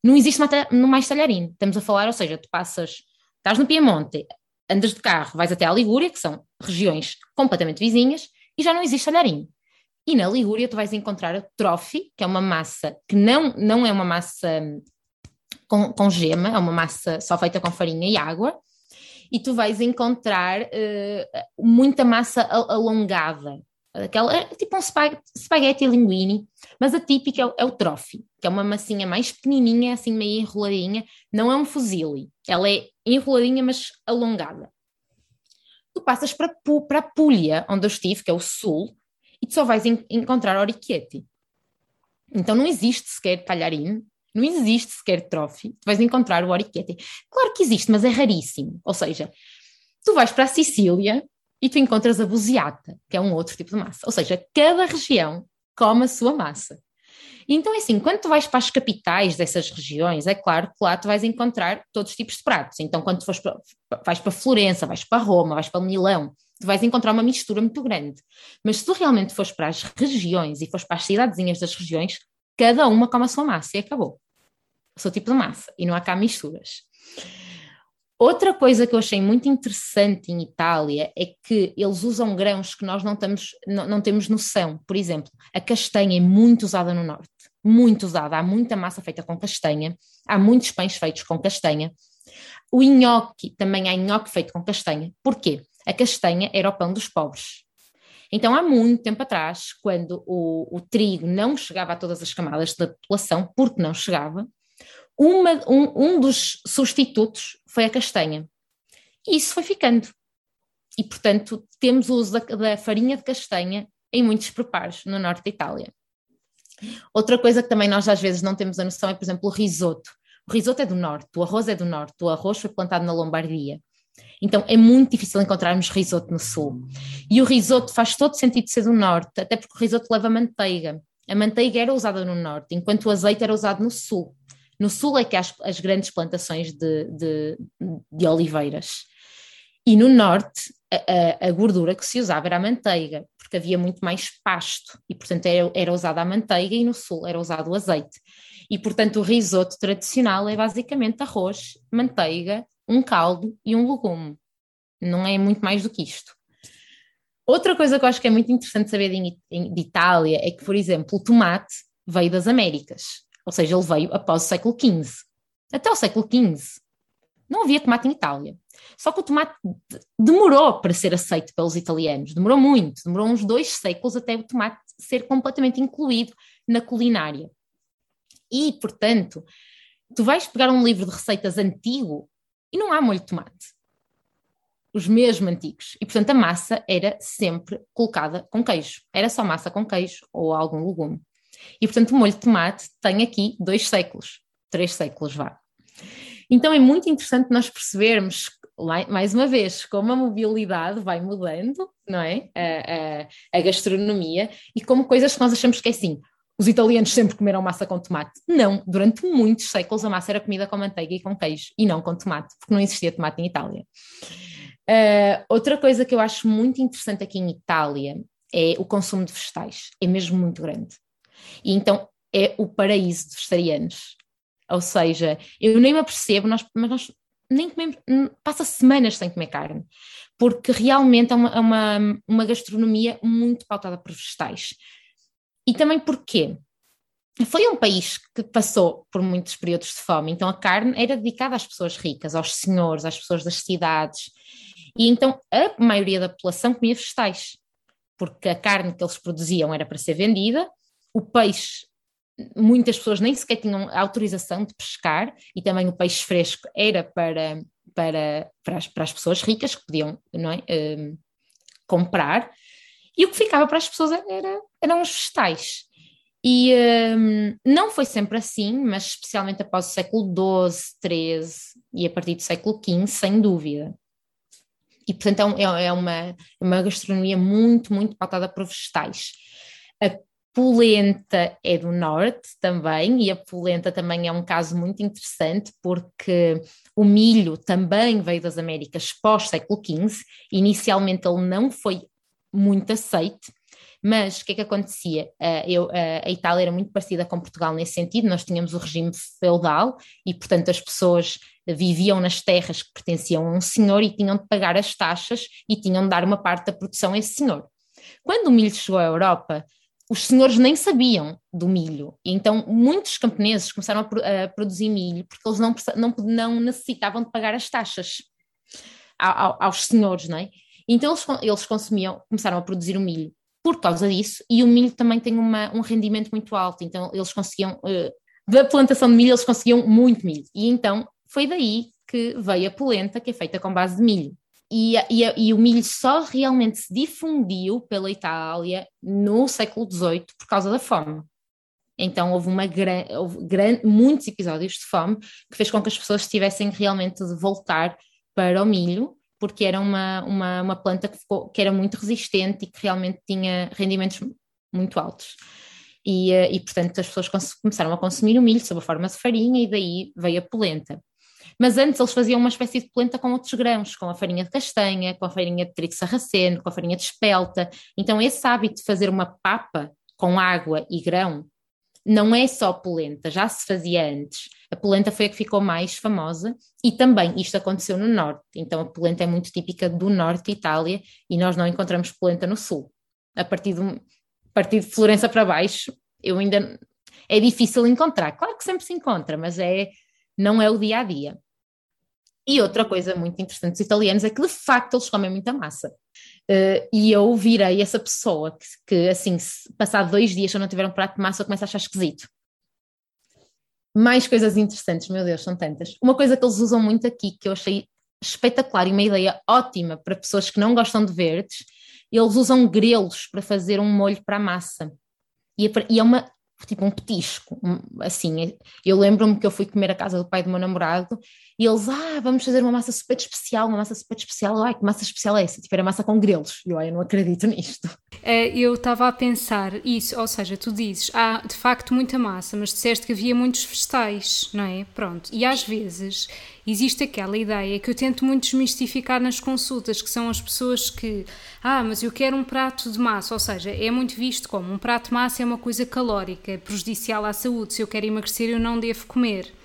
não existe mais talharino. Estamos a falar, ou seja, tu passas, estás no Piemonte, andas de carro, vais até à Ligúria, que são regiões completamente vizinhas, e já não existe talharino. E na Ligúria tu vais encontrar a trophy, que é uma massa que não, não é uma massa com, com gema, é uma massa só feita com farinha e água, e tu vais encontrar uh, muita massa alongada. Aquela, é tipo um spaghetti linguine, mas a típica é o, é o trophy, que é uma massinha mais pequenininha, assim meio enroladinha, não é um fuzile, ela é enroladinha, mas alongada. Tu passas para, para a Puglia, onde eu estive, que é o sul, e tu só vais en encontrar oriquete. Então não existe sequer talharine, não existe sequer trophy, tu vais encontrar o oriquete. Claro que existe, mas é raríssimo. Ou seja, tu vais para a Sicília e tu encontras a buziata, que é um outro tipo de massa. Ou seja, cada região come a sua massa. Então é assim, quando tu vais para as capitais dessas regiões, é claro que lá tu vais encontrar todos os tipos de pratos. Então quando tu fores para, vais para Florença, vais para Roma, vais para Milão, tu vais encontrar uma mistura muito grande. Mas se tu realmente fores para as regiões e fores para as cidadezinhas das regiões, cada uma come a sua massa e acabou. O seu tipo de massa. E não há cá misturas. Outra coisa que eu achei muito interessante em Itália é que eles usam grãos que nós não, estamos, não, não temos noção. Por exemplo, a castanha é muito usada no norte, muito usada. Há muita massa feita com castanha, há muitos pães feitos com castanha. O nhoque, também há nhoque feito com castanha. Porquê? A castanha era o pão dos pobres. Então, há muito tempo atrás, quando o, o trigo não chegava a todas as camadas da população, porque não chegava, uma, um, um dos substitutos foi a castanha. E isso foi ficando. E, portanto, temos o uso da, da farinha de castanha em muitos preparos no norte da Itália. Outra coisa que também nós às vezes não temos a noção é, por exemplo, o risoto. O risoto é do norte, o arroz é do norte, o arroz foi plantado na Lombardia. Então é muito difícil encontrarmos risoto no sul. E o risoto faz todo sentido ser do norte, até porque o risoto leva manteiga. A manteiga era usada no norte, enquanto o azeite era usado no sul. No sul é que há as, as grandes plantações de, de, de, oliveiras. E no norte, a, a, gordura que se usava era a manteiga, porque havia muito mais pasto, e portanto era, era usada a manteiga, e no sul era usado o azeite. E portanto o risoto tradicional é basicamente arroz, manteiga, um caldo e um legume. Não é muito mais do que isto. Outra coisa que eu acho que é muito interessante saber de, de Itália é que, por exemplo, o tomate veio das Américas. Ou seja, ele veio após o século XV. Até o século XV não havia tomate em Itália. Só que o tomate demorou para ser aceito pelos italianos, demorou muito, demorou uns dois séculos até o tomate ser completamente incluído na culinária. E, portanto, tu vais pegar um livro de receitas antigo e não há molho de tomate. Os mesmo antigos. E, portanto, a massa era sempre colocada com queijo. Era só massa com queijo ou algum legume. E, portanto, o molho de tomate tem aqui dois séculos, três séculos, vá. Então é muito interessante nós percebermos, mais uma vez, como a mobilidade vai mudando, não é? A, a, a, gastronomia e como coisas que nós achamos que é assim. Os italianos sempre comeram massa com tomate. Não, durante muitos séculos a massa era comida com manteiga e com queijo e não com tomate, porque não existia tomate em Itália. Uh, outra coisa que eu acho muito interessante aqui em Itália é o consumo de vegetais. É mesmo muito grande. E então é o paraíso dos vegetarianos. Ou seja, eu nem me apercebo, nós, mas nós nem comemos, passa semanas sem comer carne, porque realmente é uma, é uma, uma gastronomia muito pautada por vegetais. E também porquê? Foi um país que passou por muitos períodos de fome, então a carne era dedicada às pessoas ricas, aos senhores, às pessoas das cidades. E então a maioria da população comia vegetais, porque a carne que eles produziam era para ser vendida o peixe, muitas pessoas nem sequer tinham autorização de pescar, e também o peixe fresco era para, para, para, as, para as pessoas ricas que podiam é, um, comprar, e o que ficava para as pessoas era, eram os vegetais. E um, não foi sempre assim, mas especialmente após o século XII, XIII e a partir do século XV, sem dúvida. E portanto é, é, é uma, uma gastronomia muito, muito pautada por vegetais. A Polenta é do norte também, e a polenta também é um caso muito interessante porque o milho também veio das Américas pós-século XV. Inicialmente ele não foi muito aceite. Mas o que é que acontecia? Uh, eu, uh, a Itália era muito parecida com Portugal nesse sentido, nós tínhamos o regime feudal e, portanto, as pessoas viviam nas terras que pertenciam a um senhor e tinham de pagar as taxas e tinham de dar uma parte da produção a esse senhor. Quando o milho chegou à Europa, os senhores nem sabiam do milho, e então muitos camponeses começaram a, a produzir milho porque eles não, não, não necessitavam de pagar as taxas aos senhores, não é? Então eles, eles consumiam, começaram a produzir o milho por causa disso, e o milho também tem uma, um rendimento muito alto, então eles conseguiam, uh, da plantação de milho, eles conseguiam muito milho, e então foi daí que veio a polenta, que é feita com base de milho. E, e, e, o milho só realmente se difundiu pela Itália no século XVIII por causa da fome. Então houve, uma gran, houve gran, muitos episódios de fome que fez com que as pessoas tivessem realmente de voltar para o milho porque era uma, uma, uma planta que, ficou, que era muito resistente e que realmente tinha rendimentos muito altos. E, eh, e, portanto as pessoas começaram a consumir o milho sob a forma de farinha e daí veio a polenta. Mas antes eles faziam uma espécie de polenta com outros grãos, com a farinha de castanha, com a farinha de trigo sarraceno, com a farinha de espelta. Então esse hábito de fazer uma papa com água e grão não é só polenta, já se fazia antes. A polenta foi a que ficou mais famosa e também isto aconteceu no norte. Então a polenta é muito típica do norte de Itália e nós não encontramos polenta no sul. A partir de, a partir de Florença para baixo, eu ainda é difícil encontrar. Claro que sempre se encontra, mas é não é o dia a dia. E outra coisa muito interessante dos italianos é que de facto eles comem muita massa. Uh, e eu virei essa pessoa que, que assim, se passar dois dias se eu não tiver um prato de massa, eu começo a achar esquisito. Mais coisas interessantes, meu Deus, são tantas. Uma coisa que eles usam muito aqui, que eu achei espetacular e uma ideia ótima para pessoas que não gostam de verdes, eles usam grelos para fazer um molho para a massa. E é, e é uma, tipo um petisco, assim, eu lembro-me que eu fui comer a casa do pai do meu namorado e eles, ah, vamos fazer uma massa super especial, uma massa super especial. Ai, que massa especial é essa? Tipo, era massa com grelos. E eu, eu não acredito nisto. É, eu estava a pensar isso, ou seja, tu dizes, há de facto muita massa, mas disseste que havia muitos vegetais, não é? Pronto. E às vezes existe aquela ideia que eu tento muito desmistificar nas consultas, que são as pessoas que, ah, mas eu quero um prato de massa, ou seja, é muito visto como um prato de massa é uma coisa calórica, prejudicial à saúde, se eu quero emagrecer eu não devo comer.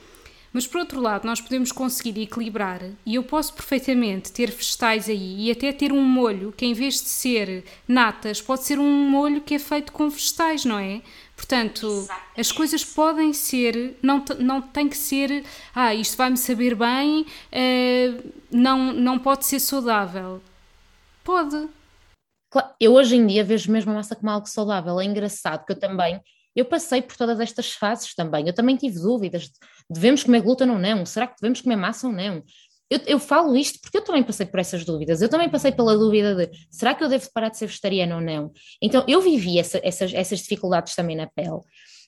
Mas por outro lado, nós podemos conseguir equilibrar e eu posso perfeitamente ter vegetais aí e até ter um molho que em vez de ser natas, pode ser um molho que é feito com vegetais, não é? Portanto, Exatamente. as coisas podem ser, não, não tem que ser, ah, isto vai-me saber bem, uh, não, não pode ser saudável. Pode. Eu hoje em dia vejo mesmo a massa como algo saudável. É engraçado que eu também eu passei por todas estas fases também. Eu também tive dúvidas: devemos comer glúten ou não? Será que devemos comer massa ou não? Eu, eu, falo isto porque eu também passei por essas dúvidas. Eu também passei pela dúvida de será que eu devo parar de ser vegetariana ou não? Então eu vivi essa, essas, essas dificuldades também na pele.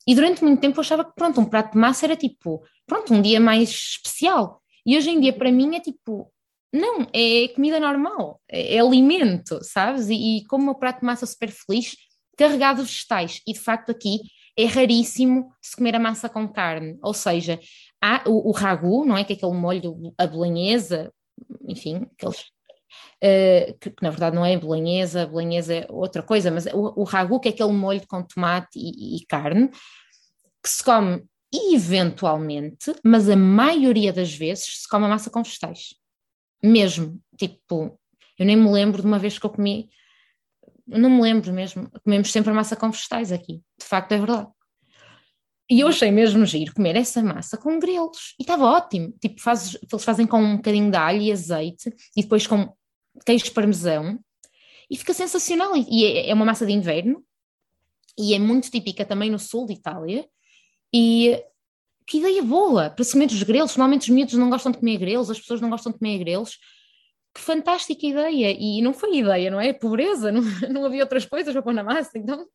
E durante muito tempo eu achava que, pronto, um prato de massa era tipo, pronto, um dia mais especial. E hoje em dia para mim é tipo, não, é comida normal, é, é alimento, sabes? E, e como o meu prato de massa super feliz, carregado de vegetais. E de facto aqui é raríssimo se comer a massa com carne, ou seja, há o, o ragu, não é? Que é aquele molho, a bolonhesa, enfim, aqueles, uh, que, que, na verdade não é bolonhesa, bolonhesa é outra coisa, mas o, o ragu, que é aquele molho com tomate e, e carne, que se come eventualmente, mas a maioria das vezes se come a massa com vegetais. Mesmo, tipo, eu nem me lembro de uma vez que eu comi não me lembro mesmo, comemos sempre massa com vegetais aqui, de facto é verdade. E eu achei mesmo giro comer essa massa com grelos, e estava ótimo, tipo, fazes, eles fazem com um bocadinho de alho e azeite, e depois com queijo parmesão, e fica sensacional, e é, é uma massa de inverno, e é muito típica também no sul de Itália, e que ideia boa para se comer os grelos, normalmente os miúdos não gostam de comer grelos, as pessoas não gostam de comer grelos, que fantástica ideia! E não foi ideia, não é? Pobreza, não, não havia outras coisas para pôr na massa, então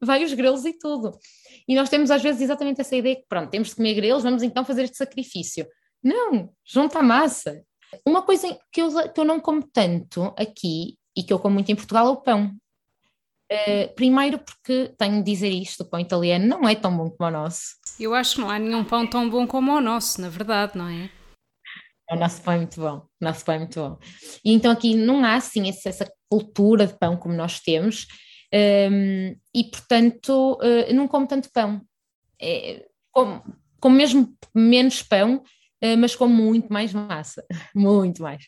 vai os grelos e tudo. E nós temos às vezes exatamente essa ideia que, pronto, temos de comer grelos, vamos então fazer este sacrifício. Não, junta a massa. Uma coisa que eu, que eu não como tanto aqui e que eu como muito em Portugal é o pão. Uh, primeiro porque tenho de dizer isto, o pão italiano não é tão bom como o nosso. Eu acho que não há nenhum pão tão bom como o nosso, na verdade, não é? O nosso pão é muito bom, o nosso pão é muito bom. E então aqui não há assim essa cultura de pão como nós temos, um, e portanto uh, não como tanto pão. É, como, como mesmo menos pão, uh, mas com muito mais massa, muito mais.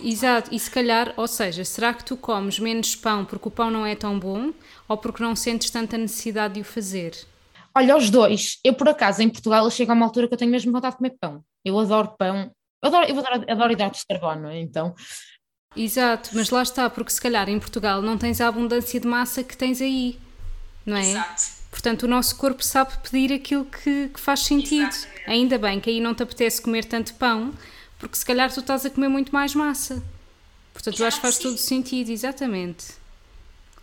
Exato, e se calhar, ou seja, será que tu comes menos pão porque o pão não é tão bom ou porque não sentes tanta necessidade de o fazer? Olha, os dois. Eu, por acaso, em Portugal, chego a uma altura que eu tenho mesmo vontade de comer pão. Eu adoro pão. Eu adoro, eu adoro, adoro hidratos de carbono, então. Exato, mas lá está, porque se calhar em Portugal não tens a abundância de massa que tens aí, não é? Exato. Portanto, o nosso corpo sabe pedir aquilo que, que faz sentido. Exatamente. Ainda bem que aí não te apetece comer tanto pão, porque se calhar tu estás a comer muito mais massa. Portanto, eu acho que faz todo sentido, exatamente.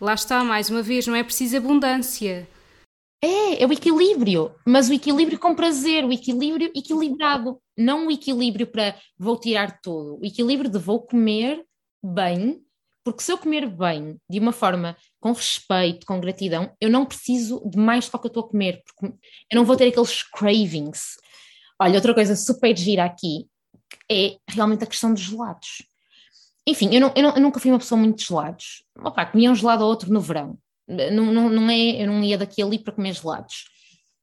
Lá está, mais uma vez, não é preciso abundância. É, é o equilíbrio, mas o equilíbrio com prazer, o equilíbrio equilibrado, não o equilíbrio para vou tirar tudo, o equilíbrio de vou comer bem, porque se eu comer bem, de uma forma com respeito, com gratidão, eu não preciso de mais do que eu estou a comer, porque eu não vou ter aqueles cravings. Olha, outra coisa super gira aqui é realmente a questão dos gelados. Enfim, eu, não, eu, não, eu nunca fui uma pessoa muito de gelados. Opa, comia um gelado ou outro no verão. Não, não, não é, eu não ia daqui ali para comer gelados.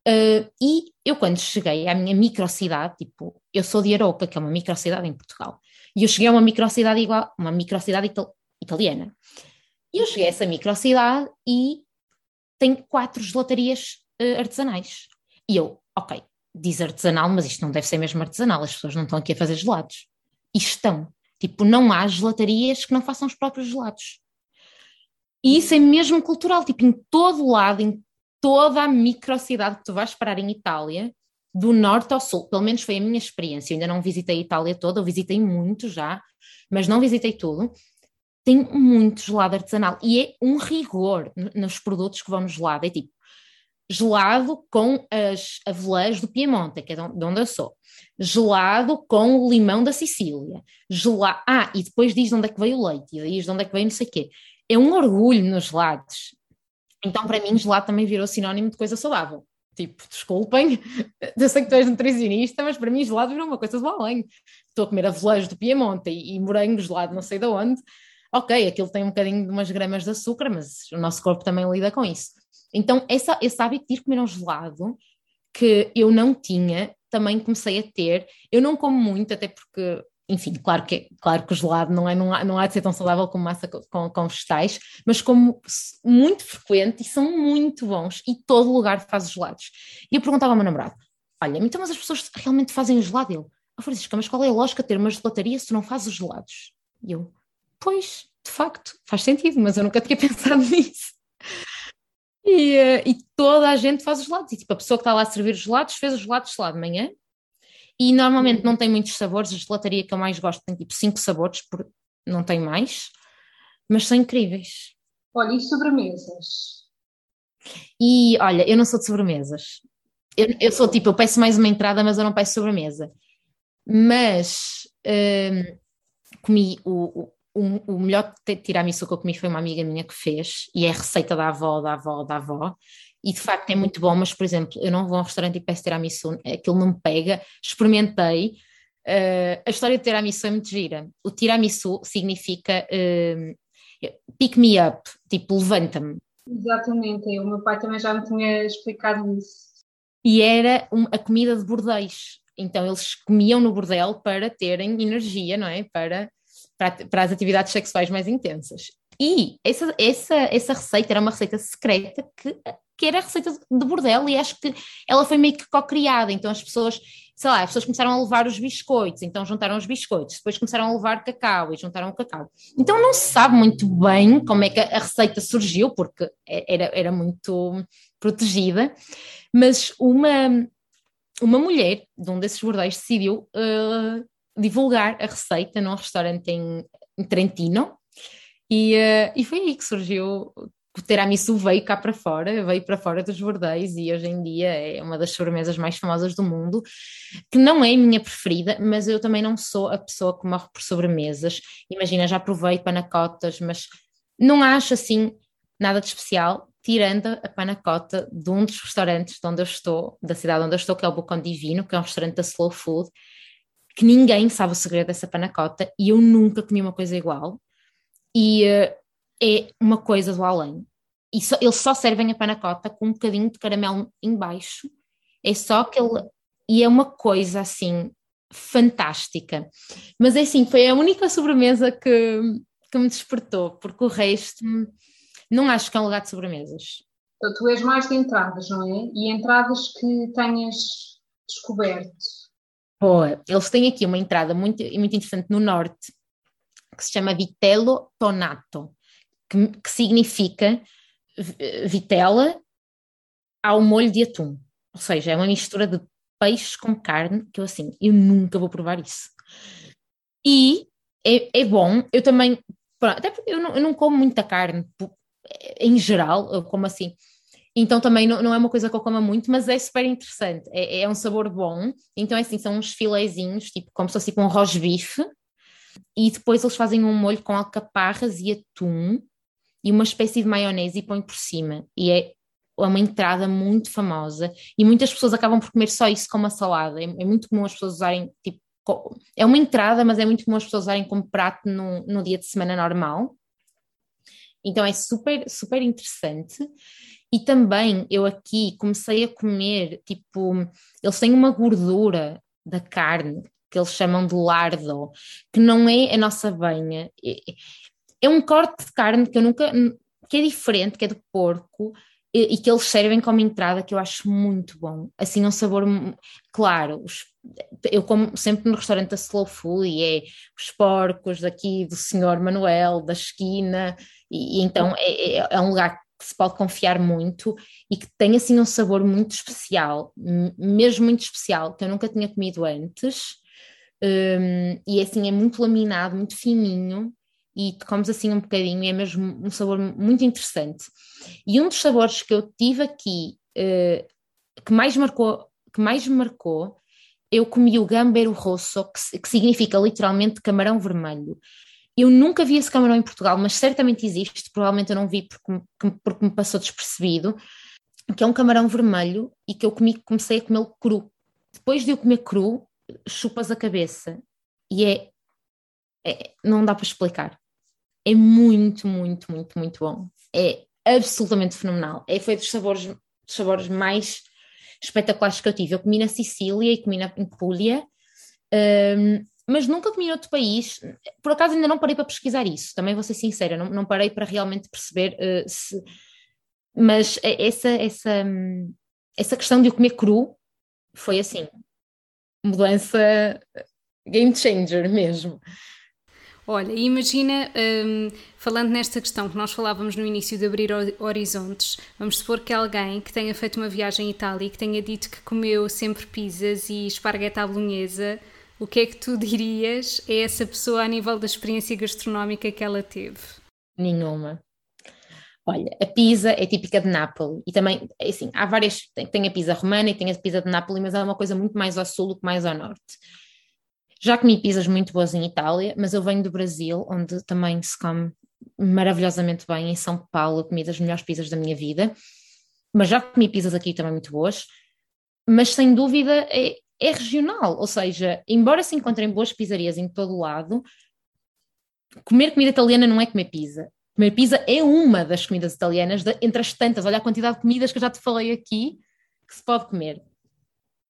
Uh, e eu, quando cheguei à minha microcidade, tipo, eu sou de Aroca, que é uma microcidade em Portugal, e eu cheguei a uma microcidade igual, uma microcidade ital italiana. E eu cheguei a essa microcidade e tem quatro gelatarias uh, artesanais. E eu, ok, diz artesanal, mas isto não deve ser mesmo artesanal, as pessoas não estão aqui a fazer gelados. E estão. Tipo, não há gelatarias que não façam os próprios gelados. E isso é mesmo cultural, tipo, em todo lado, em toda a microcidade que tu vais parar em Itália, do norte ao sul, pelo menos foi a minha experiência. Eu ainda não visitei a Itália toda, eu visitei muito já, mas não visitei tudo. Tem muito gelado artesanal e é um rigor nos produtos que vão no gelado. É tipo, gelado com as avelãs do Piemonte, que é de onde eu sou, gelado com o limão da Sicília, gelado, ah, e depois diz de onde é que veio o leite, e diz de onde é que veio não sei o quê. É um orgulho nos gelados. Então, para mim, gelado também virou sinónimo de coisa saudável. Tipo, desculpem, eu sei que tu és nutricionista, mas para mim gelado virou uma coisa do além. Estou a comer avelãs do Piemonte e, e morango gelado não sei de onde. Ok, aquilo tem um bocadinho de umas gramas de açúcar, mas o nosso corpo também lida com isso. Então, essa, esse hábito de ir comer um gelado, que eu não tinha, também comecei a ter. Eu não como muito, até porque, enfim, claro que, claro que o gelado não, é, não, há, não há de ser tão saudável como massa com, com vegetais, mas como muito frequente e são muito bons e todo lugar faz gelados. E eu perguntava ao meu namorado: Olha, então, mas as pessoas realmente fazem o gelado? Ele, oh, Francisca, mas qual é a lógica de ter uma gelataria se tu não fazes os gelados? E eu, pois, de facto, faz sentido, mas eu nunca tinha pensado nisso. E, uh, e, toda a gente faz os gelados. E tipo, a pessoa que está lá a servir os gelados fez os gelados, lá, de manhã. E normalmente não tem muitos sabores. A gelataria que eu mais gosto tem tipo cinco sabores, por... não tem mais. Mas são incríveis. Olha, e sobremesas? E olha, eu não sou de sobremesas. Eu, eu sou tipo, eu peço mais uma entrada, mas eu não peço sobremesa. Mas uh, comi o, o, o melhor tiramisu que eu comi foi uma amiga minha que fez, e é a receita da avó, da avó, da avó, e de facto é muito bom, mas por exemplo, eu não vou a um restaurante e peço tiramisu, aquilo não me pega, experimentei, uh, a história de tiramisu é muito gira, o tiramisu significa uh, pick me up, tipo levanta-me. Exatamente, o meu pai também já me tinha explicado isso. E era a comida de bordéis, então eles comiam no bordel para terem energia, não é? Para para, para as atividades sexuais mais intensas. E essa, essa, essa receita era uma receita secreta que, que era receita de bordel e acho que ela foi meio que co-criada, então as pessoas, sei lá, as pessoas começaram a levar os biscoitos, então juntaram os biscoitos, depois começaram a levar cacau e juntaram o cacau. Então não se sabe muito bem como é que a receita surgiu, porque era, era muito protegida, mas uma, uma mulher de um desses bordéis decidiu uh, divulgar a receita num restaurante em, em Trentino e, uh, e foi aí que surgiu o tiramisu veio cá para fora, veio para fora dos bordéis e hoje em dia é uma das sobremesas mais famosas do mundo, que não é a minha preferida, mas eu também não sou a pessoa que morre por sobremesas. Imagina, já provei panacotas, mas não acho assim nada de especial, tirando a panacota de um dos restaurantes de onde eu estou, da cidade onde eu estou, que é o Bocão Divino, que é um restaurante da Slow Food, que ninguém sabe o segredo dessa panacota e eu nunca comi uma coisa igual. E uh, é uma coisa do além. E só, eles só servem a panacota com um bocadinho de caramelo embaixo. É só aquele. E é uma coisa assim fantástica. Mas é assim, foi a única sobremesa que, que me despertou, porque o resto não acho que é um lugar de sobremesas. Então, tu és mais de entradas, não é? E entradas que tenhas descoberto. Boa, eles têm aqui uma entrada muito, muito interessante no norte, que se chama Vitello Tonato, que, que significa vitela ao molho de atum. Ou seja, é uma mistura de peixes com carne, que eu assim, eu nunca vou provar isso. E é, é bom, eu também, até porque eu não, eu não como muita carne, em geral, eu como assim, então também não, não é uma coisa que eu coma muito, mas é super interessante. É, é um sabor bom. Então é assim, são uns filezinhos, tipo como se fosse com um rosbife. E depois eles fazem um molho com alcaparras e atum e uma espécie de maionese e põem por cima. E é uma entrada muito famosa. E muitas pessoas acabam por comer só isso como uma salada. É, é muito comum as pessoas usarem, tipo, é uma entrada, mas é muito comum as pessoas usarem como prato no, no dia de semana normal. Então é super, super interessante. E também eu aqui comecei a comer, tipo, eles têm uma gordura da carne que eles chamam de lardo, que não é a nossa banha. É, é um corte de carne que eu nunca, que é diferente, que é do porco, e, e que eles servem como entrada, que eu acho muito bom. Assim, um sabor, claro, os, eu como sempre no restaurante da Slow Food e é os porcos daqui do senhor Manuel, da esquina, e, e então é, é, é um lugar que se pode confiar muito e que tem assim um sabor muito especial, mesmo muito especial, que eu nunca tinha comido antes. Um, e assim é muito laminado, muito fininho e comes assim um bocadinho, é mesmo um sabor muito interessante. E um dos sabores que eu tive aqui uh, que mais marcou, que mais marcou, eu comi o gambero rosso, que, que significa literalmente camarão vermelho. Eu nunca vi esse camarão em Portugal, mas certamente existe, provavelmente eu não vi porque, porque me passou despercebido, que é um camarão vermelho e que eu comi, comecei a comê-lo cru. Depois de eu comer cru, chupas a cabeça e é, é, não dá para explicar. É muito, muito, muito, muito bom. É absolutamente fenomenal. É, foi dos sabores, dos sabores mais espetaculares que eu tive. Eu comi na Sicília e comi na, Puglia. Um, mas nunca comi em outro país. Por acaso ainda não parei para pesquisar isso, também vou ser sincera, não, não parei para realmente perceber uh, se. Mas essa, essa, essa questão de eu comer cru foi assim, mudança game changer mesmo. Olha, imagina, um, falando nesta questão que nós falávamos no início de abrir horizontes, vamos supor que alguém que tenha feito uma viagem à Itália e que tenha dito que comeu sempre pizzas e esparguete à bolonhesa, o que é que tu dirias a essa pessoa a nível da experiência gastronómica que ela teve? Nenhuma. Olha, a pizza é típica de Nápoles e também, é assim, há várias, tem, tem a pizza romana e tem a pizza de Nápoles, mas é uma coisa muito mais ao sul do que mais ao norte. Já comi pizzas muito boas em Itália, mas eu venho do Brasil, onde também se come maravilhosamente bem. Em São Paulo, comi das melhores pizzas da minha vida. Mas já comi pizzas aqui também muito boas. Mas sem dúvida é, é regional, ou seja, embora se encontrem boas pizzarias em todo o lado, comer comida italiana não é comer pizza. Comer pizza é uma das comidas italianas, de, entre as tantas, olha a quantidade de comidas que eu já te falei aqui que se pode comer.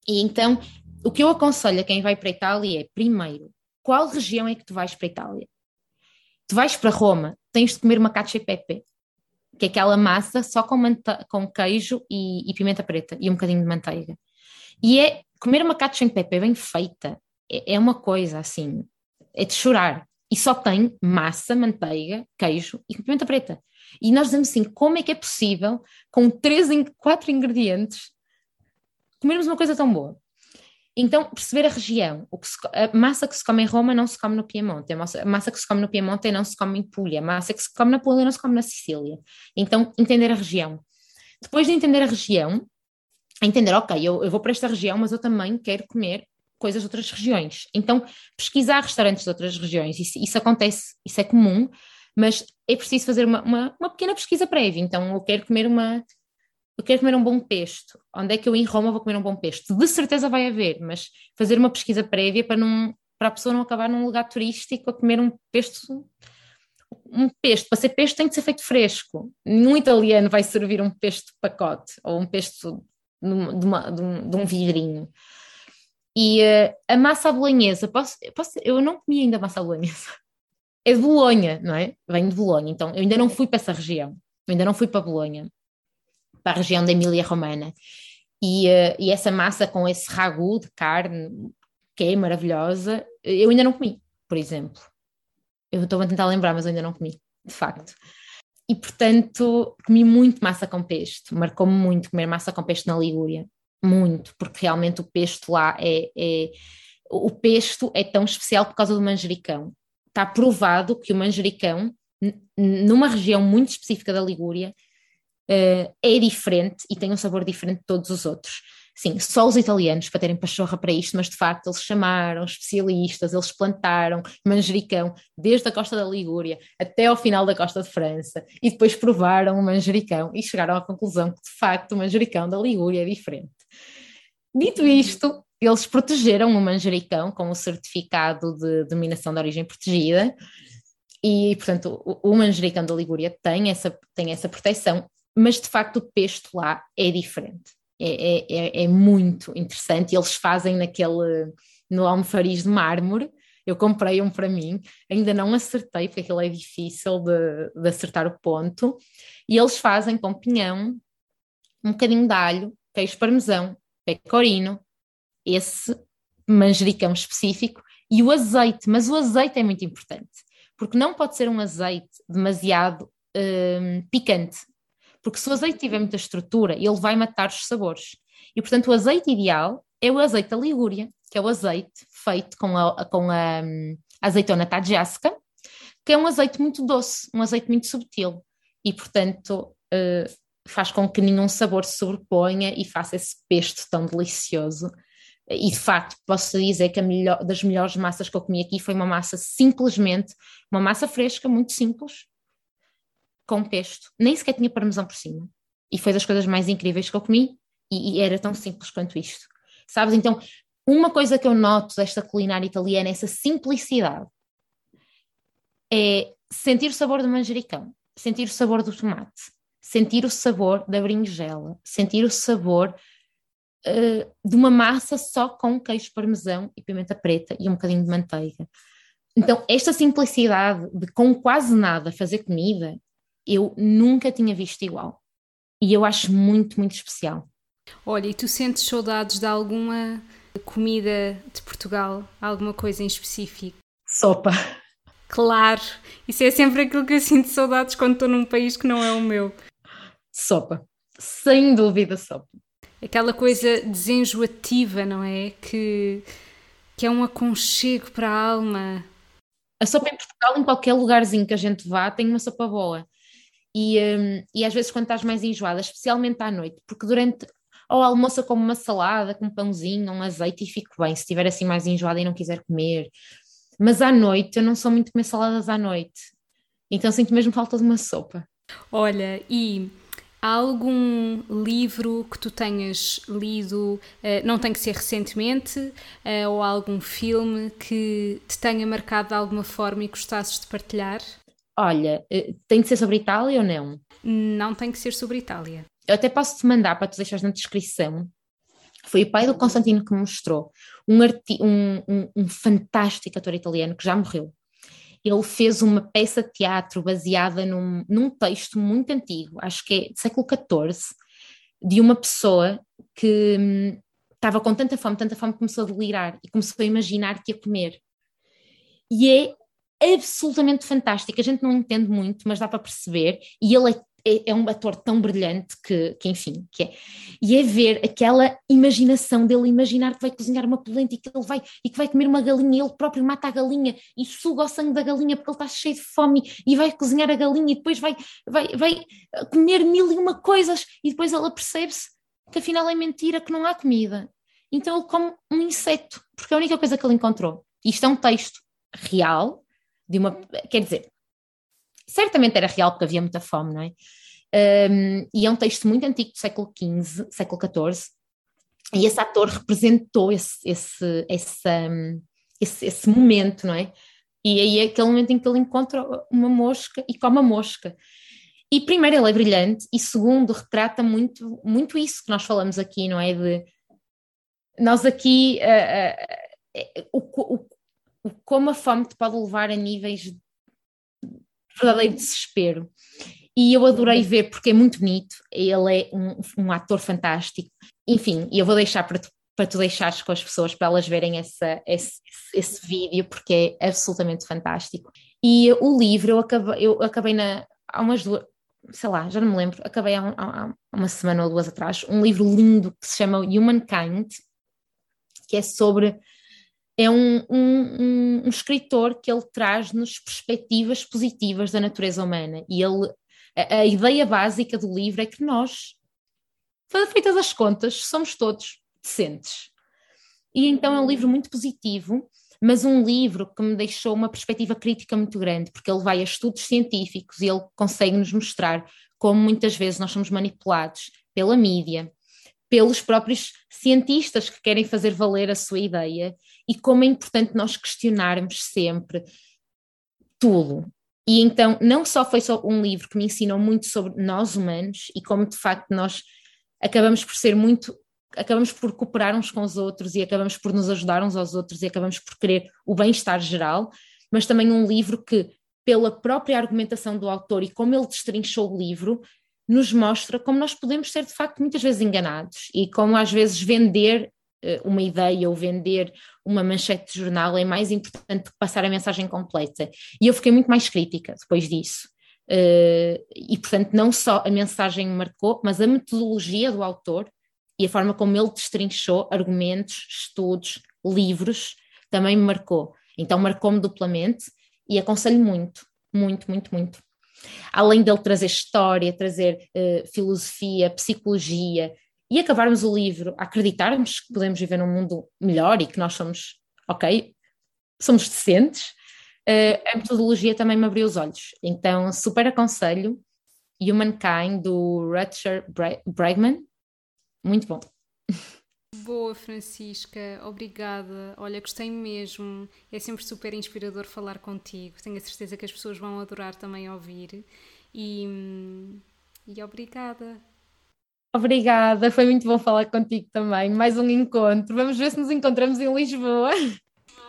E então, o que eu aconselho a quem vai para a Itália é, primeiro, qual região é que tu vais para a Itália? Tu vais para Roma, tens de comer uma cacio e pepe, que é aquela massa só com, com queijo e, e, pimenta preta e um bocadinho de manteiga. E é comer uma cacio em pepe bem feita, é, é uma coisa assim, é de chorar. E só tem massa, manteiga, queijo e pimenta preta. E nós dizemos assim, como é que é possível, com três, quatro ingredientes, comermos uma coisa tão boa? Então, perceber a região. O que se, a massa que se come em Roma não se come no Piemonte, a massa, a massa que se come no Piemonte não se come em Puglia, a massa que se come na Puglia não se come na Sicília. Então, entender a região. Depois de entender a região, entender, ok, eu, eu vou para esta região, mas eu também quero comer coisas de outras regiões. Então, pesquisar restaurantes de outras regiões, isso, isso acontece, isso é comum, mas é preciso fazer uma, uma, uma, pequena pesquisa prévia. Então, eu quero comer uma. Eu quero comer um bom pesto. Onde é que eu em Roma vou comer um bom pesto? De certeza vai haver, mas fazer uma pesquisa prévia para, não, para a pessoa não acabar num lugar turístico a comer um pesto. Um pesto, para ser pesto tem que ser feito fresco. Nenhum italiano vai servir um pesto pacote ou um pesto de, uma, de, um, de um vidrinho. E uh, a massa bolonhesa, posso, posso, eu não comi ainda massa bolonhesa. É de Bolonha, não é? Vem de Bolonha, então eu ainda não fui para essa região. Eu ainda não fui para Bolonha para a região da Emília-Romana. E, uh, e essa massa com esse ragu de carne, que é maravilhosa, eu ainda não comi, por exemplo. Eu estou a tentar lembrar, mas eu ainda não comi, de facto. E, portanto, comi muito massa com pesto. Marcou-me muito comer massa com pesto na Ligúria. Muito, porque realmente o pesto lá é, é... O pesto é tão especial por causa do manjericão. Está provado que o manjericão, numa região muito específica da Ligúria, uh, é diferente e tem um sabor diferente de todos os outros. Sim, só os italianos para terem pachorra para isto, mas de facto eles chamaram especialistas, eles plantaram manjericão desde a costa da Ligúria até ao final da costa de França e depois provaram o manjericão e chegaram à conclusão que de facto o manjericão da Ligúria é diferente. Dito isto, eles protegeram o manjericão com o certificado de denominação de origem protegida e, portanto, o, o manjericão da Ligúria tem essa, tem essa proteção mas de facto o pesto lá é diferente. É, é, é, é muito interessante. Eles fazem naquele, no almofariz de mármore. Eu comprei um para mim, ainda não acertei, porque aquilo é difícil de, de acertar o ponto. E eles fazem com pinhão, um bocadinho de alho, queijo parmesão, pecorino, esse manjericão específico e o azeite. Mas o azeite é muito importante, porque não pode ser um azeite demasiado hum, picante porque se o azeite tiver muita estrutura, ele vai matar os sabores. E, portanto, o azeite ideal é o azeite da Ligúria, que é o azeite feito com a, com a, a azeitona tadjasca, que é um azeite muito doce, um azeite muito subtil. E, portanto, uh, faz com que nenhum sabor se sobreponha e faça esse pesto tão delicioso. E de facto, posso dizer que a melhor, das melhores massas que eu comi aqui foi uma massa simplesmente, uma massa fresca, muito simples, com pesto, nem sequer tinha parmesão por cima. E foi das coisas mais incríveis que eu comi e, e era tão simples quanto isto. Sabes? Então, uma coisa que eu noto desta culinária italiana essa simplicidade. É sentir o sabor do manjericão, sentir o sabor do tomate, sentir o sabor da berinjela, sentir o sabor uh, de uma massa só com queijo parmesão e pimenta preta e um bocadinho de manteiga. Então, esta simplicidade de com quase nada fazer comida eu nunca tinha visto igual. E eu acho muito, muito especial. Olha, e tu sentes saudades de alguma comida de Portugal? Alguma coisa em específico? Sopa. Claro, isso é sempre aquilo que eu sinto saudades quando estou num país que não é o meu. Sopa, sem dúvida sopa. Aquela coisa desenjoativa, não é? Que, que é um aconchego para a alma. A sopa em Portugal, em qualquer lugarzinho que a gente vá, tem uma sopa boa. E, um, e às vezes quando estás mais enjoada, especialmente à noite, porque durante ou almoça como uma salada, com um pãozinho, um azeite e fico bem, se estiver assim mais enjoada e não quiser comer. Mas à noite, eu não sou muito comer saladas à noite, então sinto mesmo falta de uma sopa. Olha, e há algum livro que tu tenhas lido, uh, não tem que ser recentemente, uh, ou algum filme que te tenha marcado de alguma forma e gostasses de partilhar? Olha, eh, tem de ser sobre Itália ou não? Não tem que ser sobre Itália. Eu até posso te mandar para tu deixares na descrição. Foi o pai do Constantino que me mostrou. Um, um, um, um fantástico ator italiano que já morreu. Ele fez uma peça de teatro baseada num, num texto muito antigo, acho que é do século XIV, de uma pessoa que hum, estava com tanta fome, tanta fome, começou a delirar e começou a imaginar que ia comer. E é absolutamente fantástico. A gente não entende muito, mas dá para perceber. E ele é é, é, um ator tão brilhante que, que, enfim, que é. E é ver aquela imaginação dele imaginar que vai cozinhar uma polenta e que ele vai e que vai comer uma galinha, ele próprio mata a galinha e suga o sangue da galinha porque ele está cheio de fome e vai cozinhar a galinha e depois vai, vai, vai comer mil e uma coisas e depois ela percebe-se que afinal é mentira, que não há comida. Então ele come um inseto, porque é a única coisa que ele encontrou. Isto é um texto real, de uma. Quer dizer, certamente era real porque havia muita fome, não é? Um, e é um texto muito antigo do século XV, século XIV, e esse ator representou esse, esse, esse, um, esse, esse momento, não é? E aí é aquele momento em que ele encontra uma mosca e come a mosca. E primeiro ele é brilhante e segundo retrata muito, muito isso que nós falamos aqui, não é? De nós aqui uh, uh, o, o, o, como a fome te pode levar a níveis de verdadeiro desespero. E eu adorei ver porque é muito bonito, ele é um, um ator fantástico. Enfim, eu vou deixar para tu, para tu deixares com as pessoas para elas verem essa, esse, esse vídeo porque é absolutamente fantástico. E o livro eu acabei, eu acabei na, há umas duas, sei lá, já não me lembro, acabei há, há, uma semana ou duas atrás, um livro lindo que se chama Humankind, que é sobre. É um, um, um, escritor que ele traz-nos perspectivas positivas da natureza humana. E ele, a, a ideia básica do livro é que nós, feitas as contas, somos todos decentes. E então é um livro muito positivo, mas um livro que me deixou uma perspectiva crítica muito grande, porque ele vai a estudos científicos e ele consegue nos mostrar como muitas vezes nós somos manipulados pela mídia, pelos próprios cientistas que querem fazer valer a sua ideia e como é importante nós questionarmos sempre tudo. E então, não só foi só um livro que me ensinou muito sobre nós humanos e como de facto nós acabamos por ser muito, acabamos por cooperar uns com os outros e acabamos por nos ajudar uns aos outros e acabamos por querer o bem-estar geral, mas também um livro que, pela própria argumentação do autor e como ele destrinchou o livro, nos mostra como nós podemos ser de facto muitas vezes enganados e como às vezes vender uh, uma ideia ou vender uma manchete de jornal é mais importante que passar a mensagem completa. E eu fiquei muito mais crítica depois disso. Uh, e portanto, não só a mensagem me marcou, mas a metodologia do autor e a forma como ele destrinchou argumentos, estudos, livros, também me marcou. Então, marcou-me duplamente e aconselho muito, muito, muito, muito além dele trazer história, trazer uh, filosofia, psicologia, e acabarmos o livro acreditarmos que podemos viver num mundo melhor e que nós somos, ok, somos decentes, uh, a metodologia também me abriu os olhos. Então, super aconselho Humankind, do Rutger Bregman, muito bom. Boa, Francisca, obrigada. Olha, gostei mesmo. É sempre super inspirador falar contigo. Tenho a certeza que as pessoas vão adorar também ouvir. E, e obrigada. Obrigada, foi muito bom falar contigo também. Mais um encontro. Vamos ver se nos encontramos em Lisboa.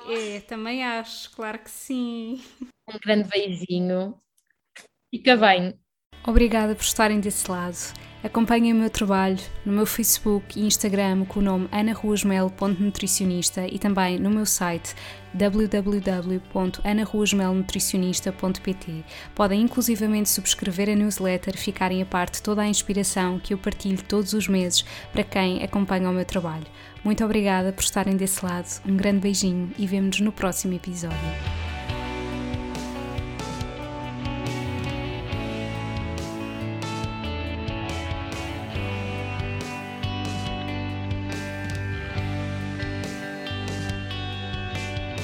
É, também acho, claro que sim. Um grande beijinho. Fica bem. Obrigada por estarem desse lado. Acompanhem o meu trabalho no meu Facebook e Instagram com o nome anaruasmel.nutricionista e também no meu site www.anaruasmelnutricionista.pt. Podem inclusivamente subscrever a newsletter e ficarem a parte toda a inspiração que eu partilho todos os meses para quem acompanha o meu trabalho. Muito obrigada por estarem desse lado, um grande beijinho e vemo-nos no próximo episódio.